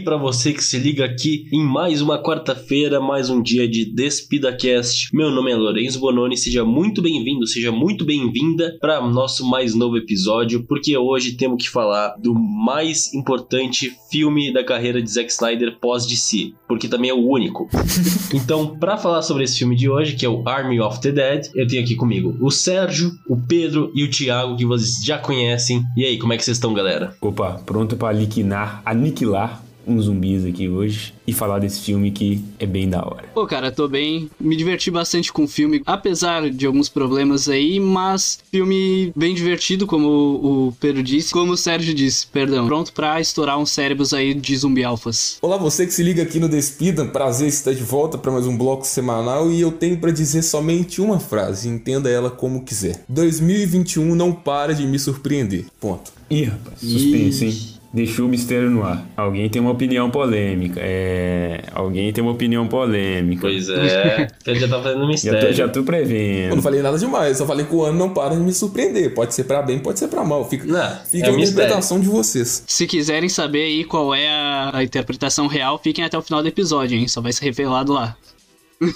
aí para você que se liga aqui em mais uma quarta-feira, mais um dia de DespidaCast. Meu nome é Lourenço Bononi, seja muito bem-vindo, seja muito bem-vinda para nosso mais novo episódio, porque hoje temos que falar do mais importante filme da carreira de Zack Snyder pós-DC, porque também é o único. então, para falar sobre esse filme de hoje, que é o Army of the Dead, eu tenho aqui comigo o Sérgio, o Pedro e o Thiago, que vocês já conhecem. E aí, como é que vocês estão, galera? Opa, pronto para aniquilar, aniquilar uns zumbis aqui hoje e falar desse filme que é bem da hora. Pô, cara, tô bem. Me diverti bastante com o filme, apesar de alguns problemas aí, mas filme bem divertido, como o Pedro disse, como o Sérgio disse, perdão. Pronto pra estourar uns cérebros aí de zumbi alfas. Olá, você que se liga aqui no Despida, prazer estar de volta para mais um bloco semanal e eu tenho para dizer somente uma frase, entenda ela como quiser. 2021 não para de me surpreender. Ponto. Ih, rapaz, suspense, hein? Deixou o mistério no ar. Alguém tem uma opinião polêmica. É. Alguém tem uma opinião polêmica. Pois é. Ele já tá fazendo mistério. Já tô, já tô prevendo. Eu não falei nada demais, só falei que o ano não para de me surpreender. Pode ser para bem, pode ser para mal. Fica, Não, fica é a interpretação de vocês. Se quiserem saber aí qual é a, a interpretação real, fiquem até o final do episódio, hein? Só vai ser revelado lá.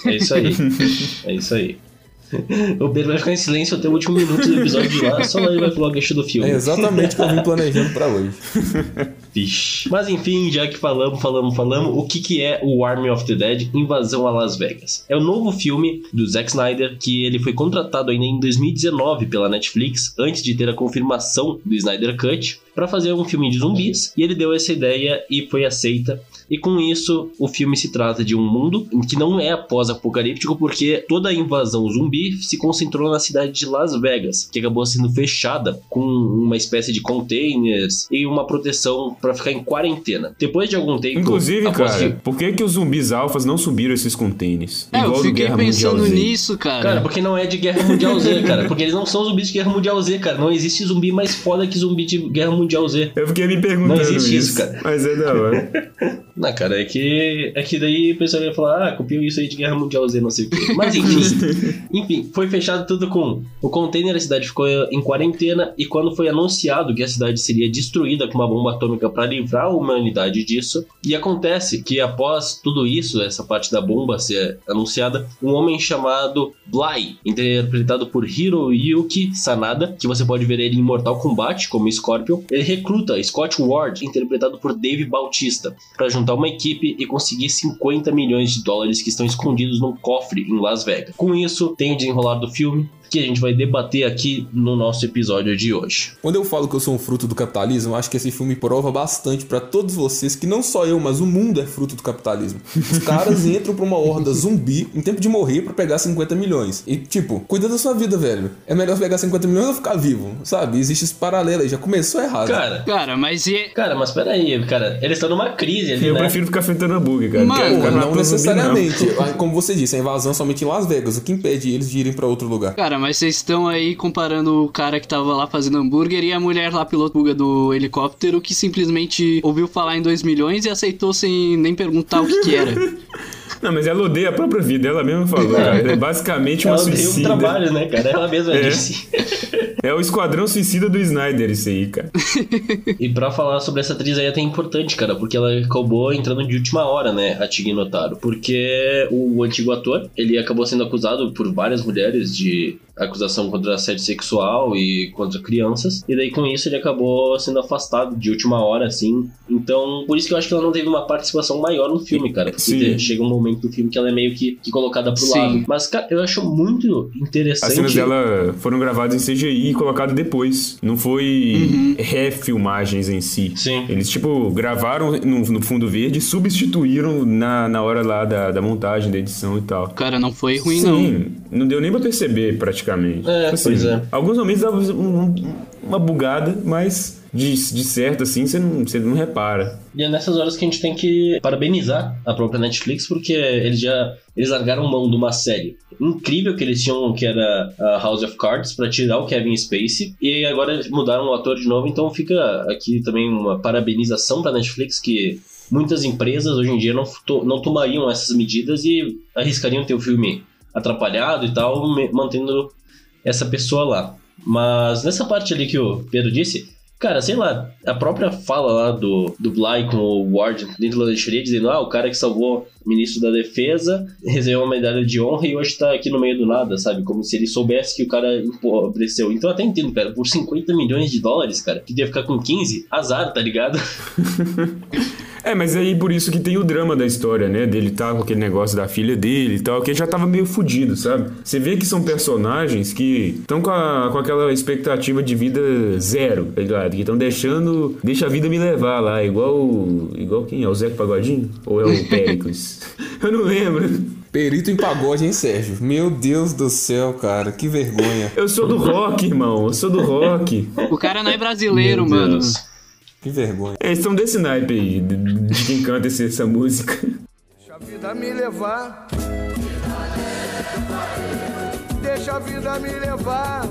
É isso aí. É isso aí. O Pedro vai ficar em silêncio até o último minuto do episódio de lá, só ele vai falar o gancho do filme. É exatamente o que eu vim planejando para hoje. Vixe. Mas enfim, já que falamos, falamos, falamos, o que, que é o Army of the Dead Invasão a Las Vegas? É o novo filme do Zack Snyder, que ele foi contratado ainda em 2019 pela Netflix, antes de ter a confirmação do Snyder Cut, para fazer um filme de zumbis, e ele deu essa ideia e foi aceita. E com isso, o filme se trata de um mundo que não é pós-apocalíptico, porque toda a invasão zumbi se concentrou na cidade de Las Vegas, que acabou sendo fechada com uma espécie de containers e uma proteção para ficar em quarentena. Depois de algum tempo. Inclusive, cara, que- por que, que os zumbis alfas não subiram esses containers? É, eu Igual do fiquei Guerra pensando nisso, cara. Cara, porque não é de Guerra Mundial Z, cara. Porque eles não são zumbis de Guerra Mundial Z, cara. Não existe zumbi mais foda que zumbi de Guerra Mundial Z. Eu fiquei me perguntando Não existe isso, cara. Mas é da hora. Não, cara, é que, é que daí o pessoal ia falar, ah, copiou isso aí de Guerra Mundial Z, não sei o quê. Mas enfim, enfim, foi fechado tudo com o container, a cidade ficou em quarentena, e quando foi anunciado que a cidade seria destruída com uma bomba atômica para livrar a humanidade disso, e acontece que após tudo isso, essa parte da bomba ser anunciada, um homem chamado Bly, interpretado por Hiroyuki Sanada, que você pode ver ele em Mortal Kombat como Scorpion, ele recruta Scott Ward, interpretado por Dave Bautista, para juntar uma equipe e conseguir 50 milhões de dólares que estão escondidos num cofre em Las Vegas. Com isso, tem o desenrolar do filme que a gente vai debater aqui no nosso episódio de hoje. Quando eu falo que eu sou um fruto do capitalismo, eu acho que esse filme prova bastante pra todos vocês que não só eu, mas o mundo é fruto do capitalismo. Os caras entram pra uma horda zumbi em tempo de morrer pra pegar 50 milhões. E tipo, cuida da sua vida, velho. É melhor pegar 50 milhões ou ficar vivo, sabe? Existe esse paralelo aí, já começou errado. Cara, Cara, mas e. cara, mas peraí, cara, eles estão numa crise ali, Eu né? prefiro ficar fritando hambúrguer, cara. Mano, Pô, ficar não matando zumbi, necessariamente. Ah, Como você disse, a invasão é somente em Las Vegas. O que impede eles de irem pra outro lugar? Cara, mas vocês estão aí comparando o cara que tava lá fazendo hambúrguer e a mulher lá piloto do helicóptero que simplesmente ouviu falar em 2 milhões e aceitou sem nem perguntar o que, que era. Não, mas ela odeia a própria vida, ela mesma falou. cara. Ela é basicamente uma Ela deu o suicida. trabalho, né, cara? Ela mesma É. disse. É o esquadrão suicida do Snyder, isso aí, cara. E pra falar sobre essa atriz aí é até importante, cara, porque ela acabou entrando de última hora, né, a Tig Notaro. Porque o antigo ator, ele acabou sendo acusado por várias mulheres de acusação contra assédio sexual e contra crianças. E daí com isso ele acabou sendo afastado de última hora, assim. Então, por isso que eu acho que ela não teve uma participação maior no filme, cara. Porque Sim. chega um momento do filme que ela é meio que, que colocada pro Sim. lado. Mas, cara, eu acho muito interessante. As cenas dela foram gravadas em CGI e colocadas depois. Não foi refilmagens em si. Sim. Eles, tipo, gravaram no, no fundo verde e substituíram na, na hora lá da, da montagem, da edição e tal. Cara, não foi ruim, não. Sim, não deu nem pra perceber praticamente. É, Assim, pois é. Alguns momentos dava um- um- uma bugada, mas de, de certo assim você não, você não repara. E é nessas horas que a gente tem que parabenizar a própria Netflix, porque eles já eles largaram mão de uma série incrível que eles tinham, que era House of Cards, pra tirar o Kevin Spacey, e agora mudaram o ator de novo, então fica aqui também uma parabenização pra Netflix, que muitas empresas hoje em dia não, to- não tomariam essas medidas e arriscariam ter o filme atrapalhado e tal, mantendo essa pessoa lá. Mas nessa parte ali que o Pedro disse, cara, sei lá, a própria fala lá do, do Bly com o Ward dentro da lancheria dizendo: ah, o cara que salvou o ministro da defesa recebeu uma medalha de honra e hoje tá aqui no meio do nada, sabe? Como se ele soubesse que o cara empobreceu. Então eu até entendo, cara, por 50 milhões de dólares, cara, que devia ficar com 15, azar, tá ligado? É, mas aí por isso que tem o drama da história, né? Dele tá com aquele negócio da filha dele e tal, que já tava meio fudido, sabe? Você vê que são personagens que estão com, com aquela expectativa de vida zero, tá ligado? Que estão deixando. Deixa a vida me levar lá, igual. Igual quem? É o Zé Pagodinho? Ou é o Péricles? Eu não lembro. Perito em pagode, hein, Sérgio? Meu Deus do céu, cara, que vergonha. Eu sou do rock, irmão. Eu sou do rock. O cara não é brasileiro, Meu mano. Deus. Que vergonha. Eles são desse naipe aí, de quem canta essa música. Deixa a vida me levar. Deixa a vida me levar.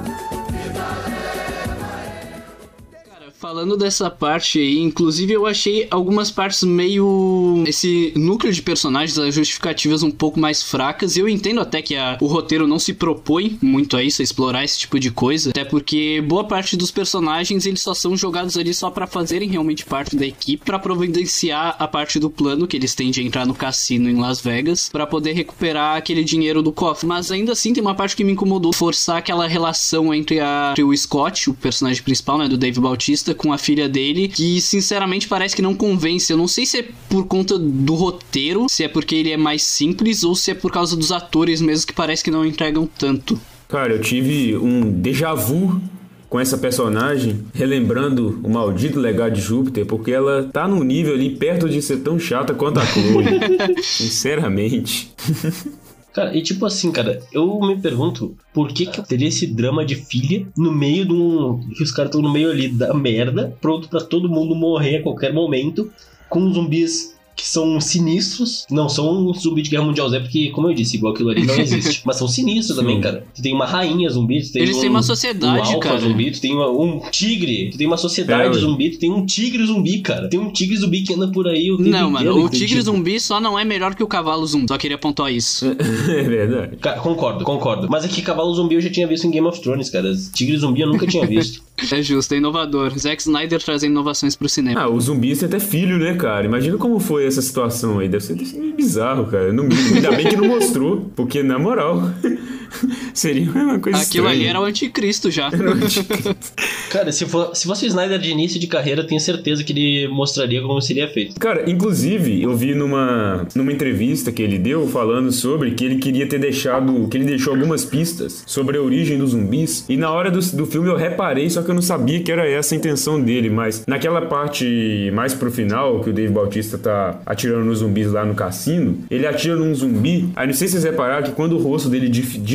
Falando dessa parte aí, inclusive eu achei algumas partes meio. Esse núcleo de personagens, as justificativas um pouco mais fracas. Eu entendo até que a, o roteiro não se propõe muito a isso, a explorar esse tipo de coisa. Até porque boa parte dos personagens eles só são jogados ali só para fazerem realmente parte da equipe, para providenciar a parte do plano que eles têm de entrar no cassino em Las Vegas, para poder recuperar aquele dinheiro do cofre. Mas ainda assim tem uma parte que me incomodou forçar aquela relação entre, a, entre o Scott, o personagem principal, né, do Dave Bautista com a filha dele, que sinceramente parece que não convence. Eu não sei se é por conta do roteiro, se é porque ele é mais simples ou se é por causa dos atores mesmo que parece que não entregam tanto. Cara, eu tive um déjà vu com essa personagem, relembrando o maldito legado de Júpiter, porque ela tá num nível ali perto de ser tão chata quanto a Chloe. Sinceramente. Cara, e tipo assim, cara, eu me pergunto por que que teria esse drama de filha no meio de um. que os caras estão no meio ali da merda, pronto para todo mundo morrer a qualquer momento, com zumbis que são sinistros. Não são um zumbi de guerra mundial Z, porque, como eu disse, igual aquilo ali não existe. mas são sinistros também, cara. Tu tem uma rainha zumbi, tu tem Eles um, têm uma sociedade, um cara. zumbi, tu tem uma, um tigre, tu tem uma sociedade é, zumbi, tu tem um tigre zumbi, cara. Tem um tigre zumbi que anda por aí Não, mano, o tigre zumbi só não é melhor que o cavalo zumbi. Só queria pontuar isso. é verdade. Cara, concordo, concordo. Mas aqui, cavalo zumbi eu já tinha visto em Game of Thrones, cara. Tigre zumbi eu nunca tinha visto. é justo, é inovador. Zack Snyder trazendo inovações pro cinema. Ah, o zumbi tem até filho, né, cara? Imagina como foi essa situação aí. Deve ser, deve ser bizarro, cara. Não, ainda bem que não mostrou, porque, na moral, seria uma coisa Aquilo estranha. ali era o anticristo já. Era o anticristo. Cara, se, for, se fosse o Snyder de início de carreira, tenho certeza que ele mostraria como seria feito. Cara, inclusive, eu vi numa, numa entrevista que ele deu falando sobre que ele queria ter deixado. que ele deixou algumas pistas sobre a origem dos zumbis. E na hora do, do filme eu reparei, só que eu não sabia que era essa a intenção dele. Mas naquela parte mais pro final, que o Dave Bautista tá atirando nos zumbis lá no cassino, ele atira num zumbi. Aí não sei se vocês repararam que quando o rosto dele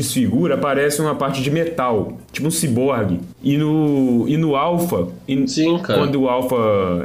desfigura, aparece uma parte de metal, tipo um ciborgue. E no, e no Alpha, e Sim, cara. quando o Alpha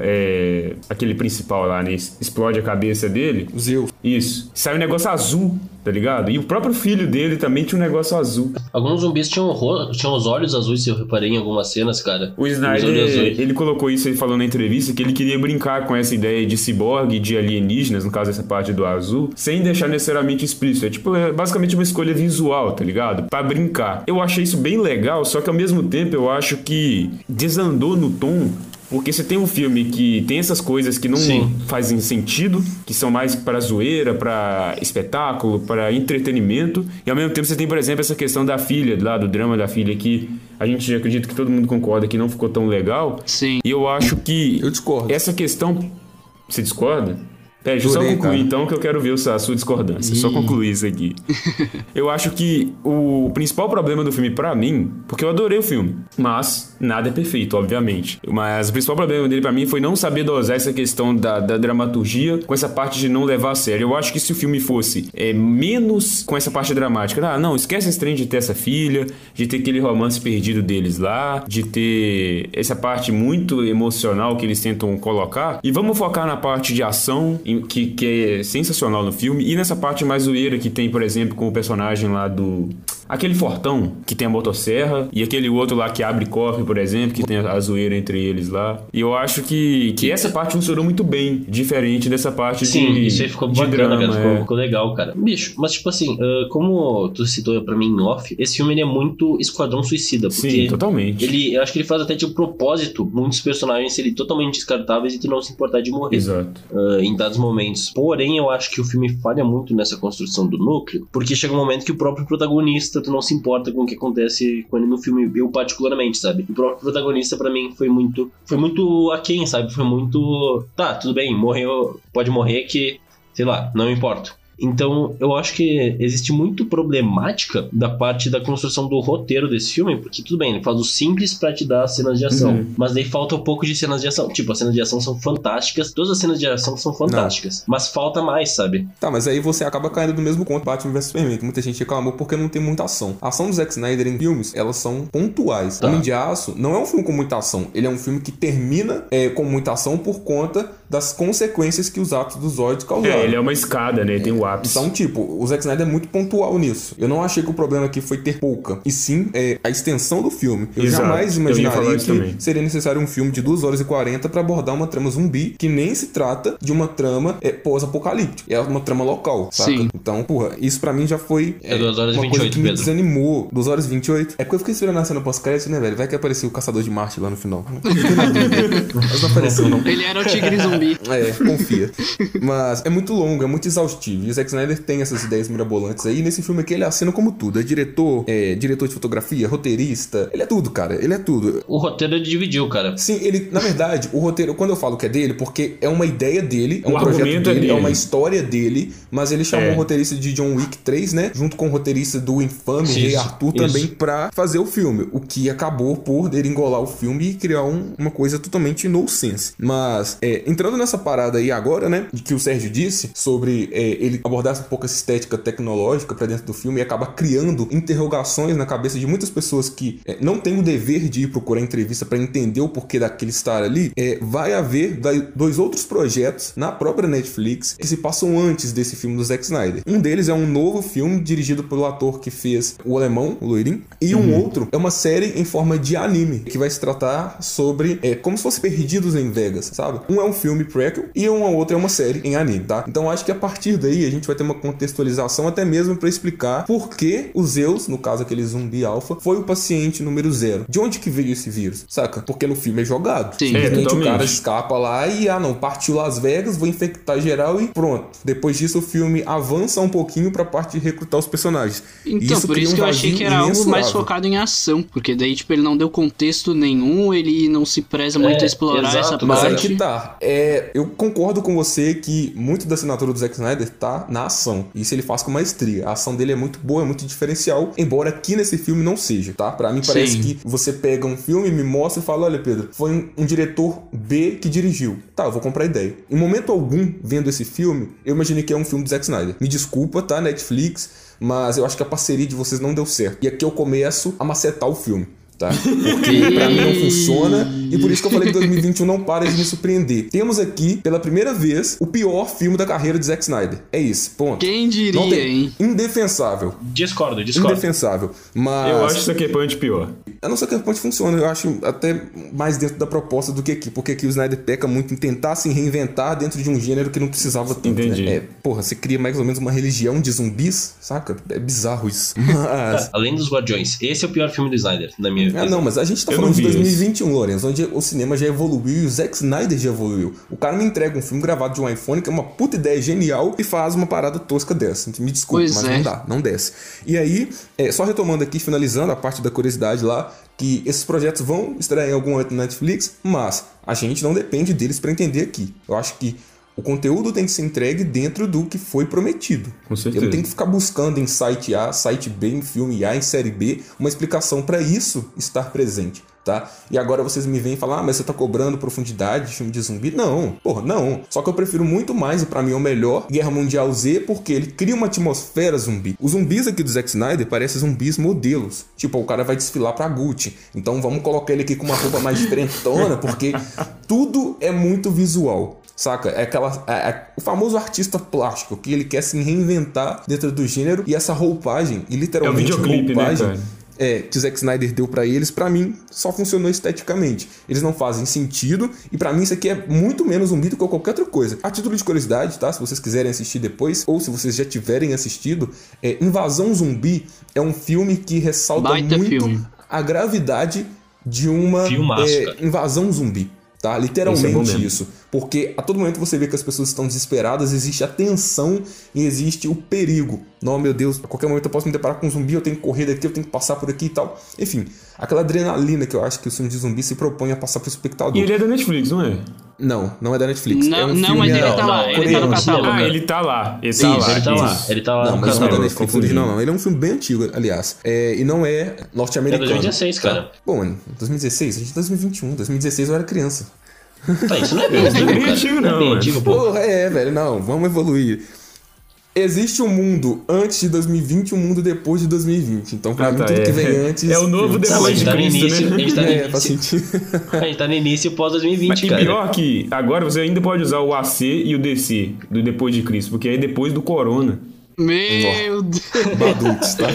é aquele principal lá, né, explode a cabeça dele. Zeus. Isso. Sai um negócio azul, tá ligado? E o próprio filho dele também tinha um negócio azul. Alguns zumbis tinham, tinham os olhos azuis, se eu reparei em algumas cenas, cara. O Snyder, ele colocou isso aí falando na entrevista, que ele queria brincar com essa ideia de ciborgue, de alienígenas, no caso essa parte do azul, sem deixar necessariamente explícito. É tipo, é basicamente uma escolha visual, tá ligado? Pra brincar. Eu achei isso bem legal, só que ao mesmo tempo eu acho que desandou no tom porque você tem um filme que tem essas coisas que não Sim. fazem sentido, que são mais para zoeira, para espetáculo, para entretenimento, e ao mesmo tempo você tem, por exemplo, essa questão da filha, lá do drama da filha que a gente acredita que todo mundo concorda que não ficou tão legal. Sim. E eu acho que Eu discordo. essa questão você discorda? É, deixa eu só Jurei, concluir cara. então que eu quero ver a sua discordância. Só concluir isso aqui. eu acho que o principal problema do filme pra mim, porque eu adorei o filme, mas nada é perfeito, obviamente. Mas o principal problema dele pra mim foi não saber dosar essa questão da, da dramaturgia com essa parte de não levar a sério. Eu acho que se o filme fosse é, menos com essa parte dramática, ah, não, esquece esse trem de ter essa filha, de ter aquele romance perdido deles lá, de ter essa parte muito emocional que eles tentam colocar, e vamos focar na parte de ação, em- que, que é sensacional no filme, e nessa parte mais zoeira que tem, por exemplo, com o personagem lá do Aquele fortão que tem a motosserra e aquele outro lá que abre cofre, por exemplo, que tem a zoeira entre eles lá. E eu acho que, que essa parte funcionou muito bem, diferente dessa parte Sim, de, isso aí ficou de bacana, drama. cara. Ficou, é. ficou legal, cara. Bicho, mas tipo assim, como tu citou pra mim em off, esse filme é muito Esquadrão Suicida, porque Sim, totalmente. ele, eu acho que ele faz até de propósito muitos personagens serem totalmente descartáveis e tu não se importar de morrer. Exato. em dados momentos. Porém, eu acho que o filme falha muito nessa construção do núcleo, porque chega um momento que o próprio protagonista, tu não se importa com o que acontece com ele no filme, eu particularmente, sabe? O próprio protagonista, pra mim, foi muito. Foi muito aquém, sabe? Foi muito. Tá, tudo bem, morreu. Pode morrer que. Sei lá, não importa. Então, eu acho que existe muito problemática da parte da construção do roteiro desse filme, porque tudo bem, ele faz o simples pra te dar cenas de ação, Uhum. mas daí falta um pouco de cenas de ação. Tipo, as cenas de ação são fantásticas, todas as cenas de ação são fantásticas, mas falta mais, sabe? Tá, mas aí você acaba caindo no mesmo conto Batman vs Superman, que muita gente reclamou porque não tem muita ação. A ação do Zack Snyder em filmes, elas são pontuais. Tá. Homem de Aço não é um filme com muita ação, ele é um filme que termina é, com muita ação por conta das consequências que os atos dos Zod causaram. É, ele é uma escada, né? Tem o ápice. Então, tipo, o Zack Snyder é muito pontual nisso. Eu não achei que o problema aqui foi ter pouca, e sim é, a extensão do filme. Eu Exato. jamais imaginaria que também. seria necessário um filme de 2 horas e 40 pra abordar uma trama zumbi que nem se trata de uma trama é, pós-apocalíptica. É uma trama local, saca? Sim. Então, porra, isso pra mim já foi É duas horas e uma coisa 28, que me Pedro. desanimou. 2 horas e 28? É porque eu fiquei esperando a cena pós-crédito, né, velho? Vai que apareceu o Caçador de Marte lá no final. Mas não apareceu, não. Ele era o tigre zumbi. É, confia. Mas é muito longo, é muito exaustivo. E o Zack Snyder tem essas ideias mirabolantes aí. E nesse filme aqui ele assina como tudo. É diretor, é diretor de fotografia, roteirista. Ele é tudo, cara. Ele é tudo. O roteiro ele dividiu, cara. Sim, ele, na verdade, o roteiro, quando eu falo que é dele, porque é uma ideia dele, é um O projeto argumento é dele, é, dele. uma história dele, mas ele chamou É. o roteirista de John Wick 3, né? Junto com o roteirista do infame Isso, Rei Arthur isso. também pra fazer o filme. O que acabou por deringolar o filme e criar um- uma coisa totalmente nonsense. Mas, é, entrando nessa parada aí agora, né? De que o Sérgio disse sobre é, ele abordar um pouco essa estética tecnológica pra dentro do filme e acaba criando interrogações na cabeça de muitas pessoas que é, não têm o dever de ir procurar entrevista pra entender o porquê daquele estar ali. É, vai haver dois outros projetos na própria Netflix que se passam antes desse filme do Zack Snyder. Um deles é um novo filme dirigido pelo ator que fez o alemão, o loirinho, e um outro é uma série em forma de anime que vai se tratar sobre é, como se fosse Perdidos em Vegas, sabe? Um é um filme prequel e uma outra é uma série em anime, tá? Então acho que a partir daí a gente vai ter uma contextualização até mesmo pra explicar por que o Zeus, no caso aquele zumbi alfa, foi o paciente número zero. De onde que veio esse vírus, saca? Porque no filme é jogado. Sim. Simplesmente É, o cara escapa lá e, ah não, partiu Las Vegas, vou infectar geral e pronto. Depois disso o filme avança um pouquinho pra parte de recrutar os personagens. Então, por cria isso um que eu achei que era algo mais focado em ação, porque daí, tipo, ele não deu contexto nenhum, ele não se preza muito É, a explorar exato, essa Mas aí parte. que tá. É, eu concordo com você que muito da assinatura do Zack Snyder tá na ação. Isso ele faz com maestria. A ação dele é muito boa, é muito diferencial, embora aqui nesse filme não seja, tá? Pra mim parece Sim. que você pega um filme, me mostra e fala: olha, Pedro, foi um, um diretor B que dirigiu. Tá, eu vou comprar ideia. Em momento algum, vendo esse filme, eu imaginei que é um filme do Zack Snyder. Me desculpa, tá? Netflix, mas eu acho que a parceria de vocês não deu certo. E aqui eu começo a macetar o filme. Tá? Porque pra mim não funciona e por isso que eu falei que 2021 não para de me surpreender. Temos aqui, pela primeira vez, o pior filme da carreira de Zack Snyder. É isso, ponto. Quem diria, Não tem- hein? Indefensável. Discordo, discordo. Indefensável. Mas. Eu acho Sucker Punch pior. Eu não sei que ponto funciona, eu acho até mais dentro da proposta do que aqui, porque aqui o Snyder peca muito em tentar se reinventar dentro de um gênero que não precisava tanto. Entendi. Né? É, porra, você cria mais ou menos uma religião de zumbis, saca? É bizarro isso. Mas. Além dos Guardiões, esse é o pior filme do Snyder, na minha Ah, visão. não, mas a gente tá Eu falando de vi 2021, Lourenço, onde o cinema já evoluiu e o Zack Snyder já evoluiu. O cara me entrega um filme gravado de um iPhone, que é uma puta ideia genial, e faz uma parada tosca dessa. Me desculpe, Pois mas é. não dá, não desce. E aí, é, só retomando aqui, finalizando a parte da curiosidade lá, que esses projetos vão estrear em algum momento na Netflix, mas a gente não depende deles pra entender aqui. Eu acho que o conteúdo tem que ser entregue dentro do que foi prometido. Com Eu certeza. não tenho que ficar buscando em site A, site B, em filme A, em série B, uma explicação pra isso estar presente. Tá? E agora vocês me vêm falar, ah, mas você tá cobrando profundidade de filme de zumbi? Não, porra, não. Só que eu prefiro muito mais, e pra mim é o melhor, Guerra Mundial Z, porque ele cria uma atmosfera zumbi. Os zumbis aqui do Zack Snyder parecem zumbis modelos. Tipo, o cara vai desfilar pra Gucci. Então vamos colocar ele aqui com uma roupa mais diferentona, porque tudo é muito visual. Saca? É aquela. É, é o famoso artista plástico que ele quer se reinventar dentro do gênero e essa roupagem, e literalmente É o videoclipe, né, roupagem. cara? é, que o Zack Snyder deu pra eles, pra mim, só funcionou esteticamente. Eles não fazem sentido, e pra mim isso aqui é muito menos zumbi do que qualquer outra coisa. A título de curiosidade, tá? Se vocês quiserem assistir depois, ou se vocês já tiverem assistido, é, Invasão Zumbi é um filme que ressalta Baita muito filme. a gravidade de uma é, invasão zumbi. Tá? É Literalmente mesmo. isso. Porque a todo momento você vê que as pessoas estão desesperadas, existe a tensão e existe o perigo. Não, meu Deus, a qualquer momento eu posso me deparar com um zumbi, eu tenho que correr daqui, eu tenho que passar por aqui e tal. Enfim, aquela adrenalina que eu acho que o filme de zumbi se propõe a passar pro espectador. E ele é da Netflix, não é? Não, não é da Netflix. Não, é um não, filme mas ele não, tá não, lá, ele tá no catálogo. Ah, ele tá lá. Ele Isso, tá lá. ele tá lá. Ele tá lá Não, no mas não é da. Netflix original, não. Ele é um filme bem antigo, aliás. É, e não é norte-americano. É 2016, cara. Tá. Bom, mano, 2016? A gente é 2021. 2016 eu era criança. Tá, isso não é bem Não é antigo, bem cara. é não, bem mano. antigo, pô. Porra, é, velho, não, vamos evoluir. Existe um mundo antes de 2020 e um mundo depois de 2020. Então, pra Ah, mim, tá, tudo é. que vem antes. É o novo Não, depois a gente de tá no Cristo, início. né? A gente tá no É, início. A gente tá no início pós 2020, Mas, e cara. pior que agora você ainda pode usar o AC e o DC do depois de Cristo, porque aí depois do Corona. Meu Deus. Badunks, tá?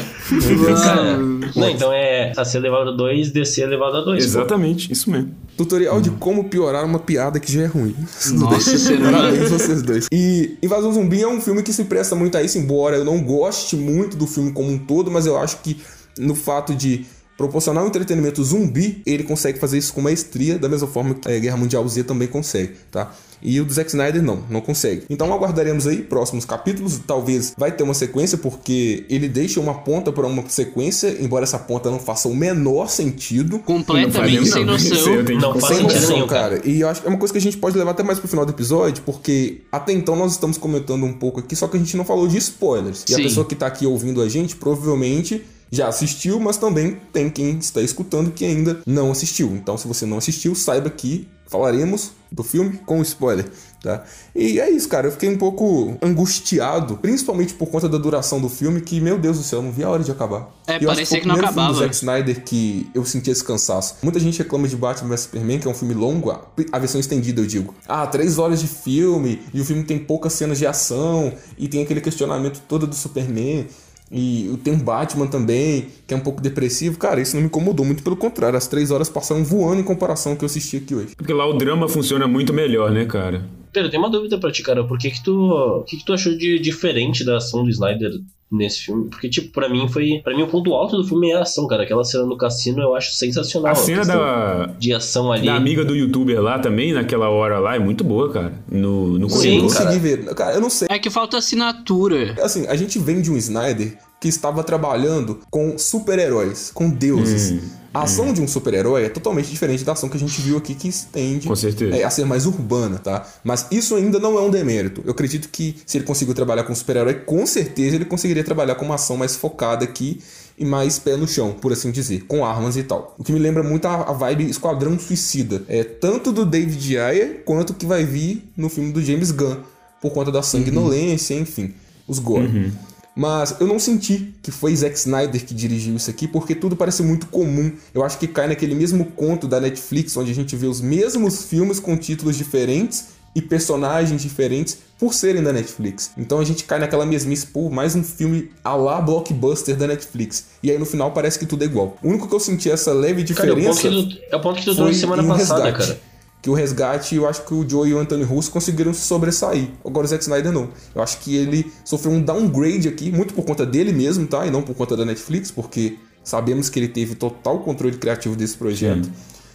Não, então é AC elevado a 2, DC elevado a 2. Exatamente, isso mesmo. Tutorial de como piorar uma piada que já é ruim. Nossa, será? Parabéns vocês dois. E Invasão Zumbi é um filme que se presta muito a isso, embora eu não goste muito do filme como um todo, mas eu acho que no fato de proporcionar um entretenimento zumbi, ele consegue fazer isso com maestria, da mesma forma que a Guerra Mundial Z também consegue, tá? E o do Zack Snyder não, não consegue. Então aguardaremos aí próximos capítulos, talvez vai ter uma sequência, porque ele deixa uma ponta para uma sequência, embora essa ponta não faça o menor sentido. Completamente sem noção. Não faz Sem sentido noção, nenhum, cara. E eu acho que é uma coisa que a gente pode levar até mais pro final do episódio, porque até então nós estamos comentando um pouco aqui, só que a gente não falou de spoilers. E a Sim. pessoa que tá aqui ouvindo a gente provavelmente já assistiu, mas também tem quem está escutando que ainda não assistiu. Então, se você não assistiu, saiba que falaremos do filme com spoiler, tá? E é isso, cara. Eu fiquei um pouco angustiado, principalmente por conta da duração do filme, que, meu Deus do céu, eu não vi a hora de acabar. É, E eu parecia foi que não o primeiro filme do acabava. Zack Snyder que eu senti esse cansaço. Muita gente reclama de Batman vs Superman, que é um filme longo, a versão estendida, eu digo. Ah, três horas de filme, e o filme tem poucas cenas de ação, e tem aquele questionamento todo do Superman. E tem um Batman também, que é um pouco depressivo. Cara, isso não me incomodou, muito pelo contrário. As três horas passaram voando em comparação ao que eu assisti aqui hoje. Porque lá o drama funciona muito melhor, né, cara? Pedro, eu tenho uma dúvida pra ti, cara. Por que que tu, o que que tu achou de diferente da ação do Snyder nesse filme? Porque, tipo, pra mim foi... Pra mim o ponto alto do filme é a ação, cara. Aquela cena no cassino eu acho sensacional. A cena questão da, De ação ali. da amiga do youtuber lá também, naquela hora lá, é muito boa, cara. No, no Sim, eu corredor. não cara. consegui ver. Cara, eu não sei. É que falta assinatura. Assim, a gente vem de um Snyder que estava trabalhando com super-heróis, com deuses. Hum, a ação de um super-herói é totalmente diferente da ação que a gente viu aqui, que estende é, a ser mais urbana, tá? Mas isso ainda não é um demérito. Eu acredito que se ele conseguiu trabalhar com super-herói, com certeza ele conseguiria trabalhar com uma ação mais focada aqui e mais pé no chão, por assim dizer, com armas e tal. O que me lembra muito a, a vibe Esquadrão Suicida. É tanto do David Ayer quanto que vai vir no filme do James Gunn, por conta da sanguinolência, enfim, os gore. Mas eu não senti que foi Zack Snyder que dirigiu isso aqui, porque tudo parece muito comum. Eu acho que cai naquele mesmo conto da Netflix, onde a gente vê os mesmos filmes com títulos diferentes e personagens diferentes por serem da Netflix. Então a gente cai naquela mesmice, pô, mais um filme a lá blockbuster da Netflix. E aí no final parece que tudo é igual. O único que eu senti essa leve Cara, é o ponto diferença que tu, é o ponto que tu foi trouxe semana em passada, Resgate. cara. Que o resgate, eu acho que o Joe e o Anthony Russo conseguiram se sobressair. Agora o Zack Snyder não. Eu acho que ele sofreu um downgrade aqui, muito por conta dele mesmo, tá? E não por conta da Netflix, porque sabemos que ele teve total controle criativo desse projeto.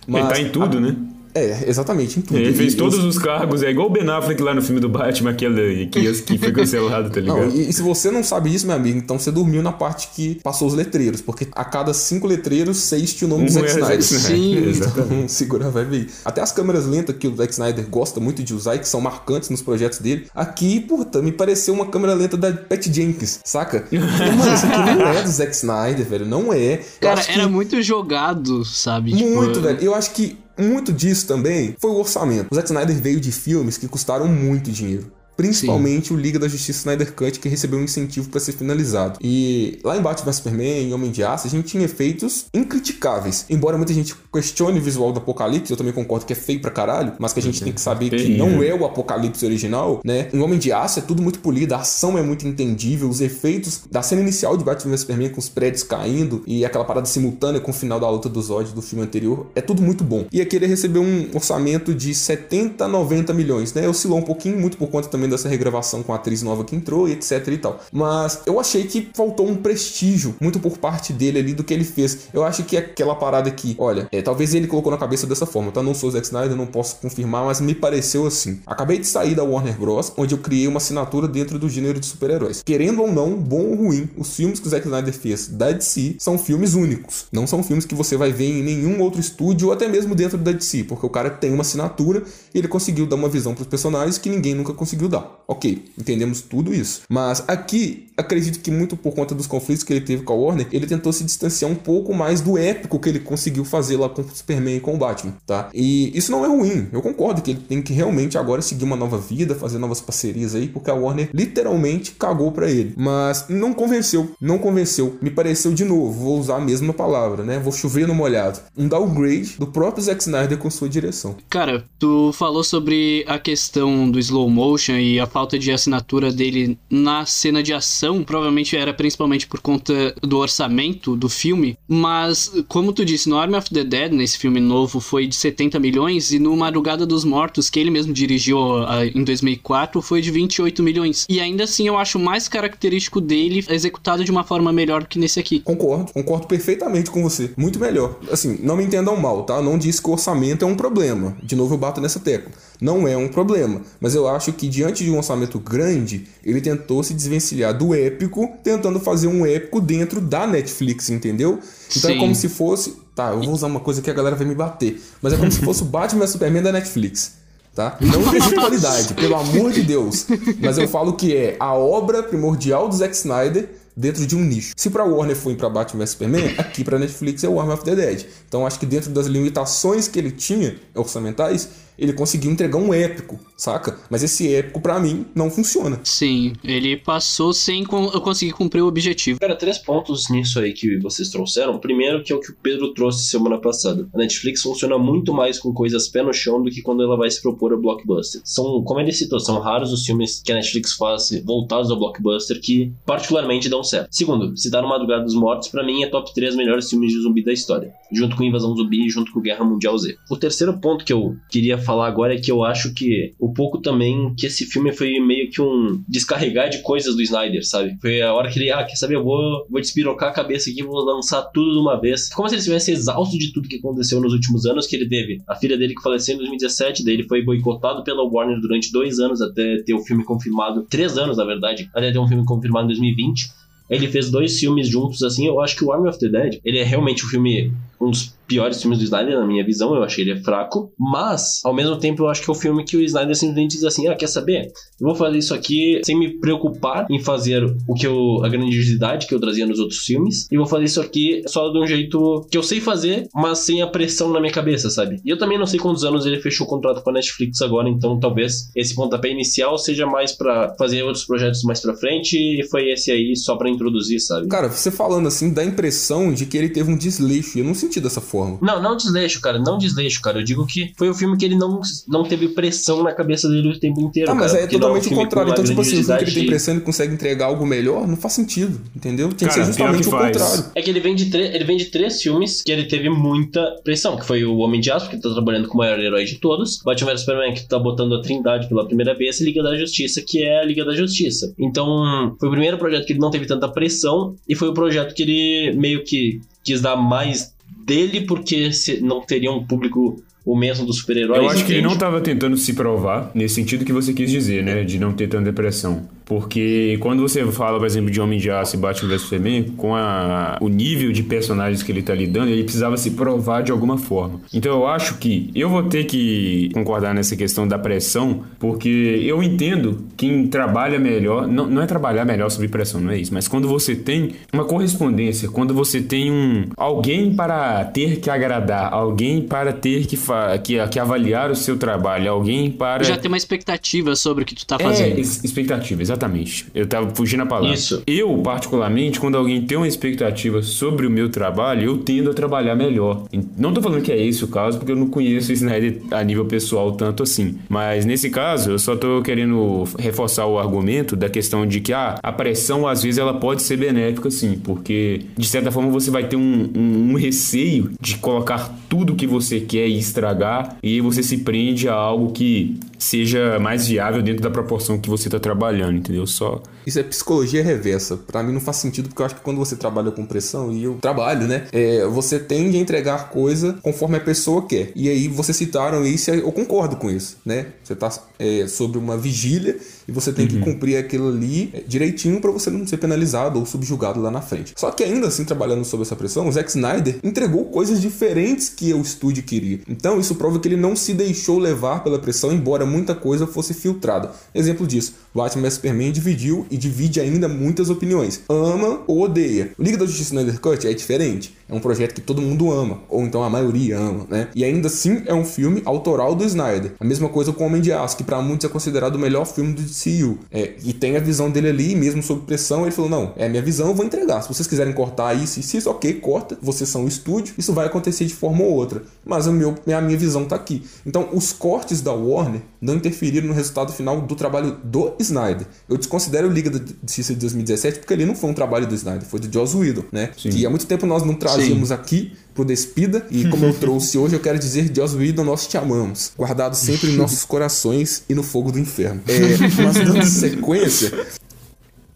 Ele tá em tudo, né? É, exatamente, em tudo. Ele fez E- todos os cargos, é igual o Ben Affleck lá no filme do Batman, aquele que, que foi cancelado, tá ligado? Não, e, e se você não sabe isso, meu amigo, então você dormiu na parte que passou os letreiros, porque a cada cinco letreiros, seis tinha o nome do Um Zack era Snyder. Zack Snyder, Sim. exatamente. Então, segura, vai ver. Até as câmeras lentas que o Zack Snyder gosta muito de usar e que são marcantes nos projetos dele. Aqui, puta, me pareceu uma câmera lenta da Pat Jenkins, saca? Mano, isso aqui não é do Zack Snyder, velho. Não é. Eu Cara, acho que- era muito jogado, sabe? Tipo, muito, velho. Eu acho que muito disso também foi o orçamento. O Zack Snyder veio de filmes que custaram muito dinheiro. Principalmente Sim. o Liga da Justiça Snyder Cut, que recebeu um incentivo para ser finalizado. E lá em Batman vs Superman, em Homem de Aço, a gente tinha efeitos incriticáveis. Embora muita gente questione o visual do Apocalipse, eu também concordo que é feio pra caralho, mas que a gente tem que saber que não é o Apocalipse original, né? Em Homem de Aço é tudo muito polido, a ação é muito entendível, os efeitos da cena inicial de Batman vs Superman com os prédios caindo e aquela parada simultânea com o final da luta dos Zod do filme anterior, é tudo muito bom. E aqui ele recebeu um orçamento de 70 a 90 milhões, né? Oscilou um pouquinho, muito por conta também também dessa regravação com a atriz nova que entrou e etc e tal. Mas eu achei que faltou um prestígio muito por parte dele ali do que ele fez. Eu acho que aquela parada aqui, olha, é, talvez ele colocou na cabeça dessa forma, tá? Não sou o Zack Snyder, não posso confirmar, mas me pareceu assim. Acabei de sair da Warner Bros, onde eu criei uma assinatura dentro do gênero de super-heróis. Querendo ou não, bom ou ruim, os filmes que o Zack Snyder fez da DC são filmes únicos. Não são filmes que você vai ver em nenhum outro estúdio ou até mesmo dentro da DC, porque o cara tem uma assinatura e ele conseguiu dar uma visão para os personagens que ninguém nunca conseguiu Ok, entendemos tudo isso. Mas aqui, acredito que muito por conta dos conflitos que ele teve com a Warner, ele tentou se distanciar um pouco mais do épico que ele conseguiu fazer lá com o Superman e com o Batman, tá? E isso não é ruim. Eu concordo que ele tem que realmente agora seguir uma nova vida, fazer novas parcerias aí, porque a Warner literalmente cagou para ele. Mas não convenceu, não convenceu. Me pareceu de novo, vou usar a mesma palavra, né? Vou chover no molhado. Um downgrade do próprio Zack Snyder com sua direção. Cara, tu falou sobre a questão do slow motion e a falta de assinatura dele na cena de ação, provavelmente era principalmente por conta do orçamento do filme, mas como tu disse, no Army of the Dead, nesse filme novo, foi de 70 milhões e no Madrugada dos Mortos, que ele mesmo dirigiu uh, em 2004, foi de 28 milhões. E ainda assim eu acho mais característico dele executado de uma forma melhor que nesse aqui. Concordo, concordo perfeitamente com você. Muito melhor. Assim, não me entendam mal, tá? Não disse que o orçamento é um problema. De novo eu bato nessa tecla não é um problema. Mas eu acho que diante de um orçamento grande, ele tentou se desvencilhar do épico, tentando fazer um épico dentro da Netflix, entendeu? Então Sim. é como se fosse. Tá, eu vou usar uma coisa que a galera vai me bater. Mas é como se fosse o Batman Superman da Netflix. Tá? Não de qualidade, pelo amor de Deus. Mas eu falo que é a obra primordial do Zack Snyder dentro de um nicho. Se para Warner foi para Batman vs Superman, aqui para Netflix é o Arm of the Dead. Então acho que dentro das limitações que ele tinha orçamentais, ele conseguiu entregar um épico, saca? Mas esse épico, para mim, não funciona. Sim, ele passou sem conseguir cumprir o objetivo. Cara, três pontos nisso aí que vocês trouxeram. Primeiro, que é o que o Pedro trouxe semana passada. A Netflix funciona muito mais com coisas pé no chão do que quando ela vai se propor a blockbuster. São, como ele citou, são raros os filmes que a Netflix faz voltados ao blockbuster que particularmente dão certo. Segundo, se dá no Madrugada dos Mortos, para mim é top 3 melhores filmes de zumbi da história. Junto com Invasão Zumbi e junto com Guerra Mundial Z. O terceiro ponto que eu queria falar agora é que eu acho que o pouco também que esse filme foi meio que um descarregar de coisas do Snyder, sabe? Foi a hora que ele, ah, quer saber, eu vou, vou despirocar a cabeça aqui, vou lançar tudo de uma vez. Como se ele estivesse exausto de tudo que aconteceu nos últimos anos, que ele teve a filha dele que faleceu em 2017, daí ele foi boicotado pela Warner durante dois anos até ter o filme confirmado, três anos na verdade, até ter um filme confirmado em 2020. Ele fez dois filmes juntos, assim. Eu acho que o Army of the Dead, ele é realmente um filme, um dos piores filmes do Snyder, na minha visão. Eu achei ele fraco. Mas, ao mesmo tempo, eu acho que é o filme que o Snyder simplesmente diz assim: ah, quer saber? Eu vou fazer isso aqui sem me preocupar em fazer o que eu. a grandiosidade que eu trazia nos outros filmes. E vou fazer isso aqui só de um jeito que eu sei fazer, mas sem a pressão na minha cabeça, sabe? E eu também não sei quantos anos ele fechou o contrato com a Netflix agora, então talvez esse pontapé inicial seja mais para fazer outros projetos mais pra frente e foi esse aí só para introduzir, sabe? Cara, você falando assim, dá a impressão de que ele teve um desleixo. Eu não senti dessa forma. Não, não desleixo, cara. Não desleixo, cara. Eu digo que foi o filme que ele não, não teve pressão na cabeça dele o tempo inteiro. Ah, mas cara, é totalmente o contrário. Então, tipo assim, o filme que ele tem pressão e consegue entregar algo melhor, não faz sentido, entendeu? Tem cara, que ser justamente o contrário. É que ele vem, de ele vem de três filmes que ele teve muita pressão, que foi o Homem de Aço, que tá trabalhando com o maior herói de todos, Batman vs Superman, que tá botando a Trindade pela primeira vez, e Liga da Justiça, que é a Liga da Justiça. Então, foi o primeiro projeto que ele não teve tanta pressão, e foi o projeto que ele meio que quis dar mais dele porque não teria um público o mesmo dos super-heróis. Eu acho entende? que ele não estava tentando se provar nesse sentido que você quis dizer, né? De não ter tanta depressão. Porque quando você fala, por exemplo, de Homem de Aço e Batman vs Superman, com a, o nível de personagens que ele está lidando, ele precisava se provar de alguma forma. Então eu acho que eu vou ter que concordar nessa questão da pressão, porque eu entendo quem trabalha melhor, não, não é trabalhar melhor sob pressão, não é isso, mas quando você tem uma correspondência, quando você tem um alguém para ter que agradar, alguém para ter que fazer fa- que, que avaliar o seu trabalho. Alguém para. Já tem uma expectativa sobre o que tu tá É, fazendo. ex- expectativa, exatamente. Eu tava fugindo a palavra. Isso. Eu, particularmente, quando alguém tem uma expectativa sobre o meu trabalho, eu tendo a trabalhar melhor. Não tô falando que é esse o caso, porque eu não conheço o Snyder a nível pessoal tanto assim. Mas nesse caso, eu só tô querendo reforçar o argumento da questão de que ah, a pressão, às vezes, ela pode ser benéfica, sim. Porque, de certa forma, você vai ter um, um- um receio de colocar tudo que você quer e estragar, e você se prende a algo que seja mais viável dentro da proporção que você tá trabalhando, entendeu? Só. Isso é psicologia reversa. Pra mim não faz sentido, porque eu acho que quando você trabalha com pressão, e eu trabalho, né? é, você tende a entregar coisa conforme a pessoa quer. E aí vocês citaram isso, eu concordo com isso, né? Você tá é, sobre uma vigília e você tem que cumprir aquilo ali direitinho pra você não ser penalizado ou subjugado lá na frente. Só que ainda assim, trabalhando sob essa pressão, o Zack Snyder entregou coisas diferentes que o estúdio queria. Então isso prova que ele não se deixou levar pela pressão, embora muita coisa fosse filtrada. Exemplo disso, Batman vs Superman dividiu e divide ainda muitas opiniões. Ama ou odeia. O Liga da Justiça Snyder Cut é diferente. É um projeto que todo mundo ama, ou então a maioria ama, né? E ainda assim é um filme autoral do Snyder. A mesma coisa com Homem de Aço, que pra muitos é considerado o melhor filme do DCU. É, e tem a visão dele ali, e mesmo sob pressão, ele falou: não, é a minha visão, eu vou entregar. Se vocês quiserem cortar isso, isso, isso, ok, corta. Vocês são o estúdio, isso vai acontecer de forma ou outra. Mas o meu, a minha visão tá aqui. Então, os cortes da Warner não interferiram no resultado final do trabalho do Snyder. Eu desconsidero o Liga da Justiça de 2017 porque ali não foi um trabalho do Snyder, foi do Joss Whedon, né? Que há muito tempo nós não trazíamos aqui pro Despida e como eu trouxe hoje, eu quero dizer, Joss Whedon, nós te amamos. Guardado sempre em nossos corações e no fogo do inferno. É, mas dando sequência,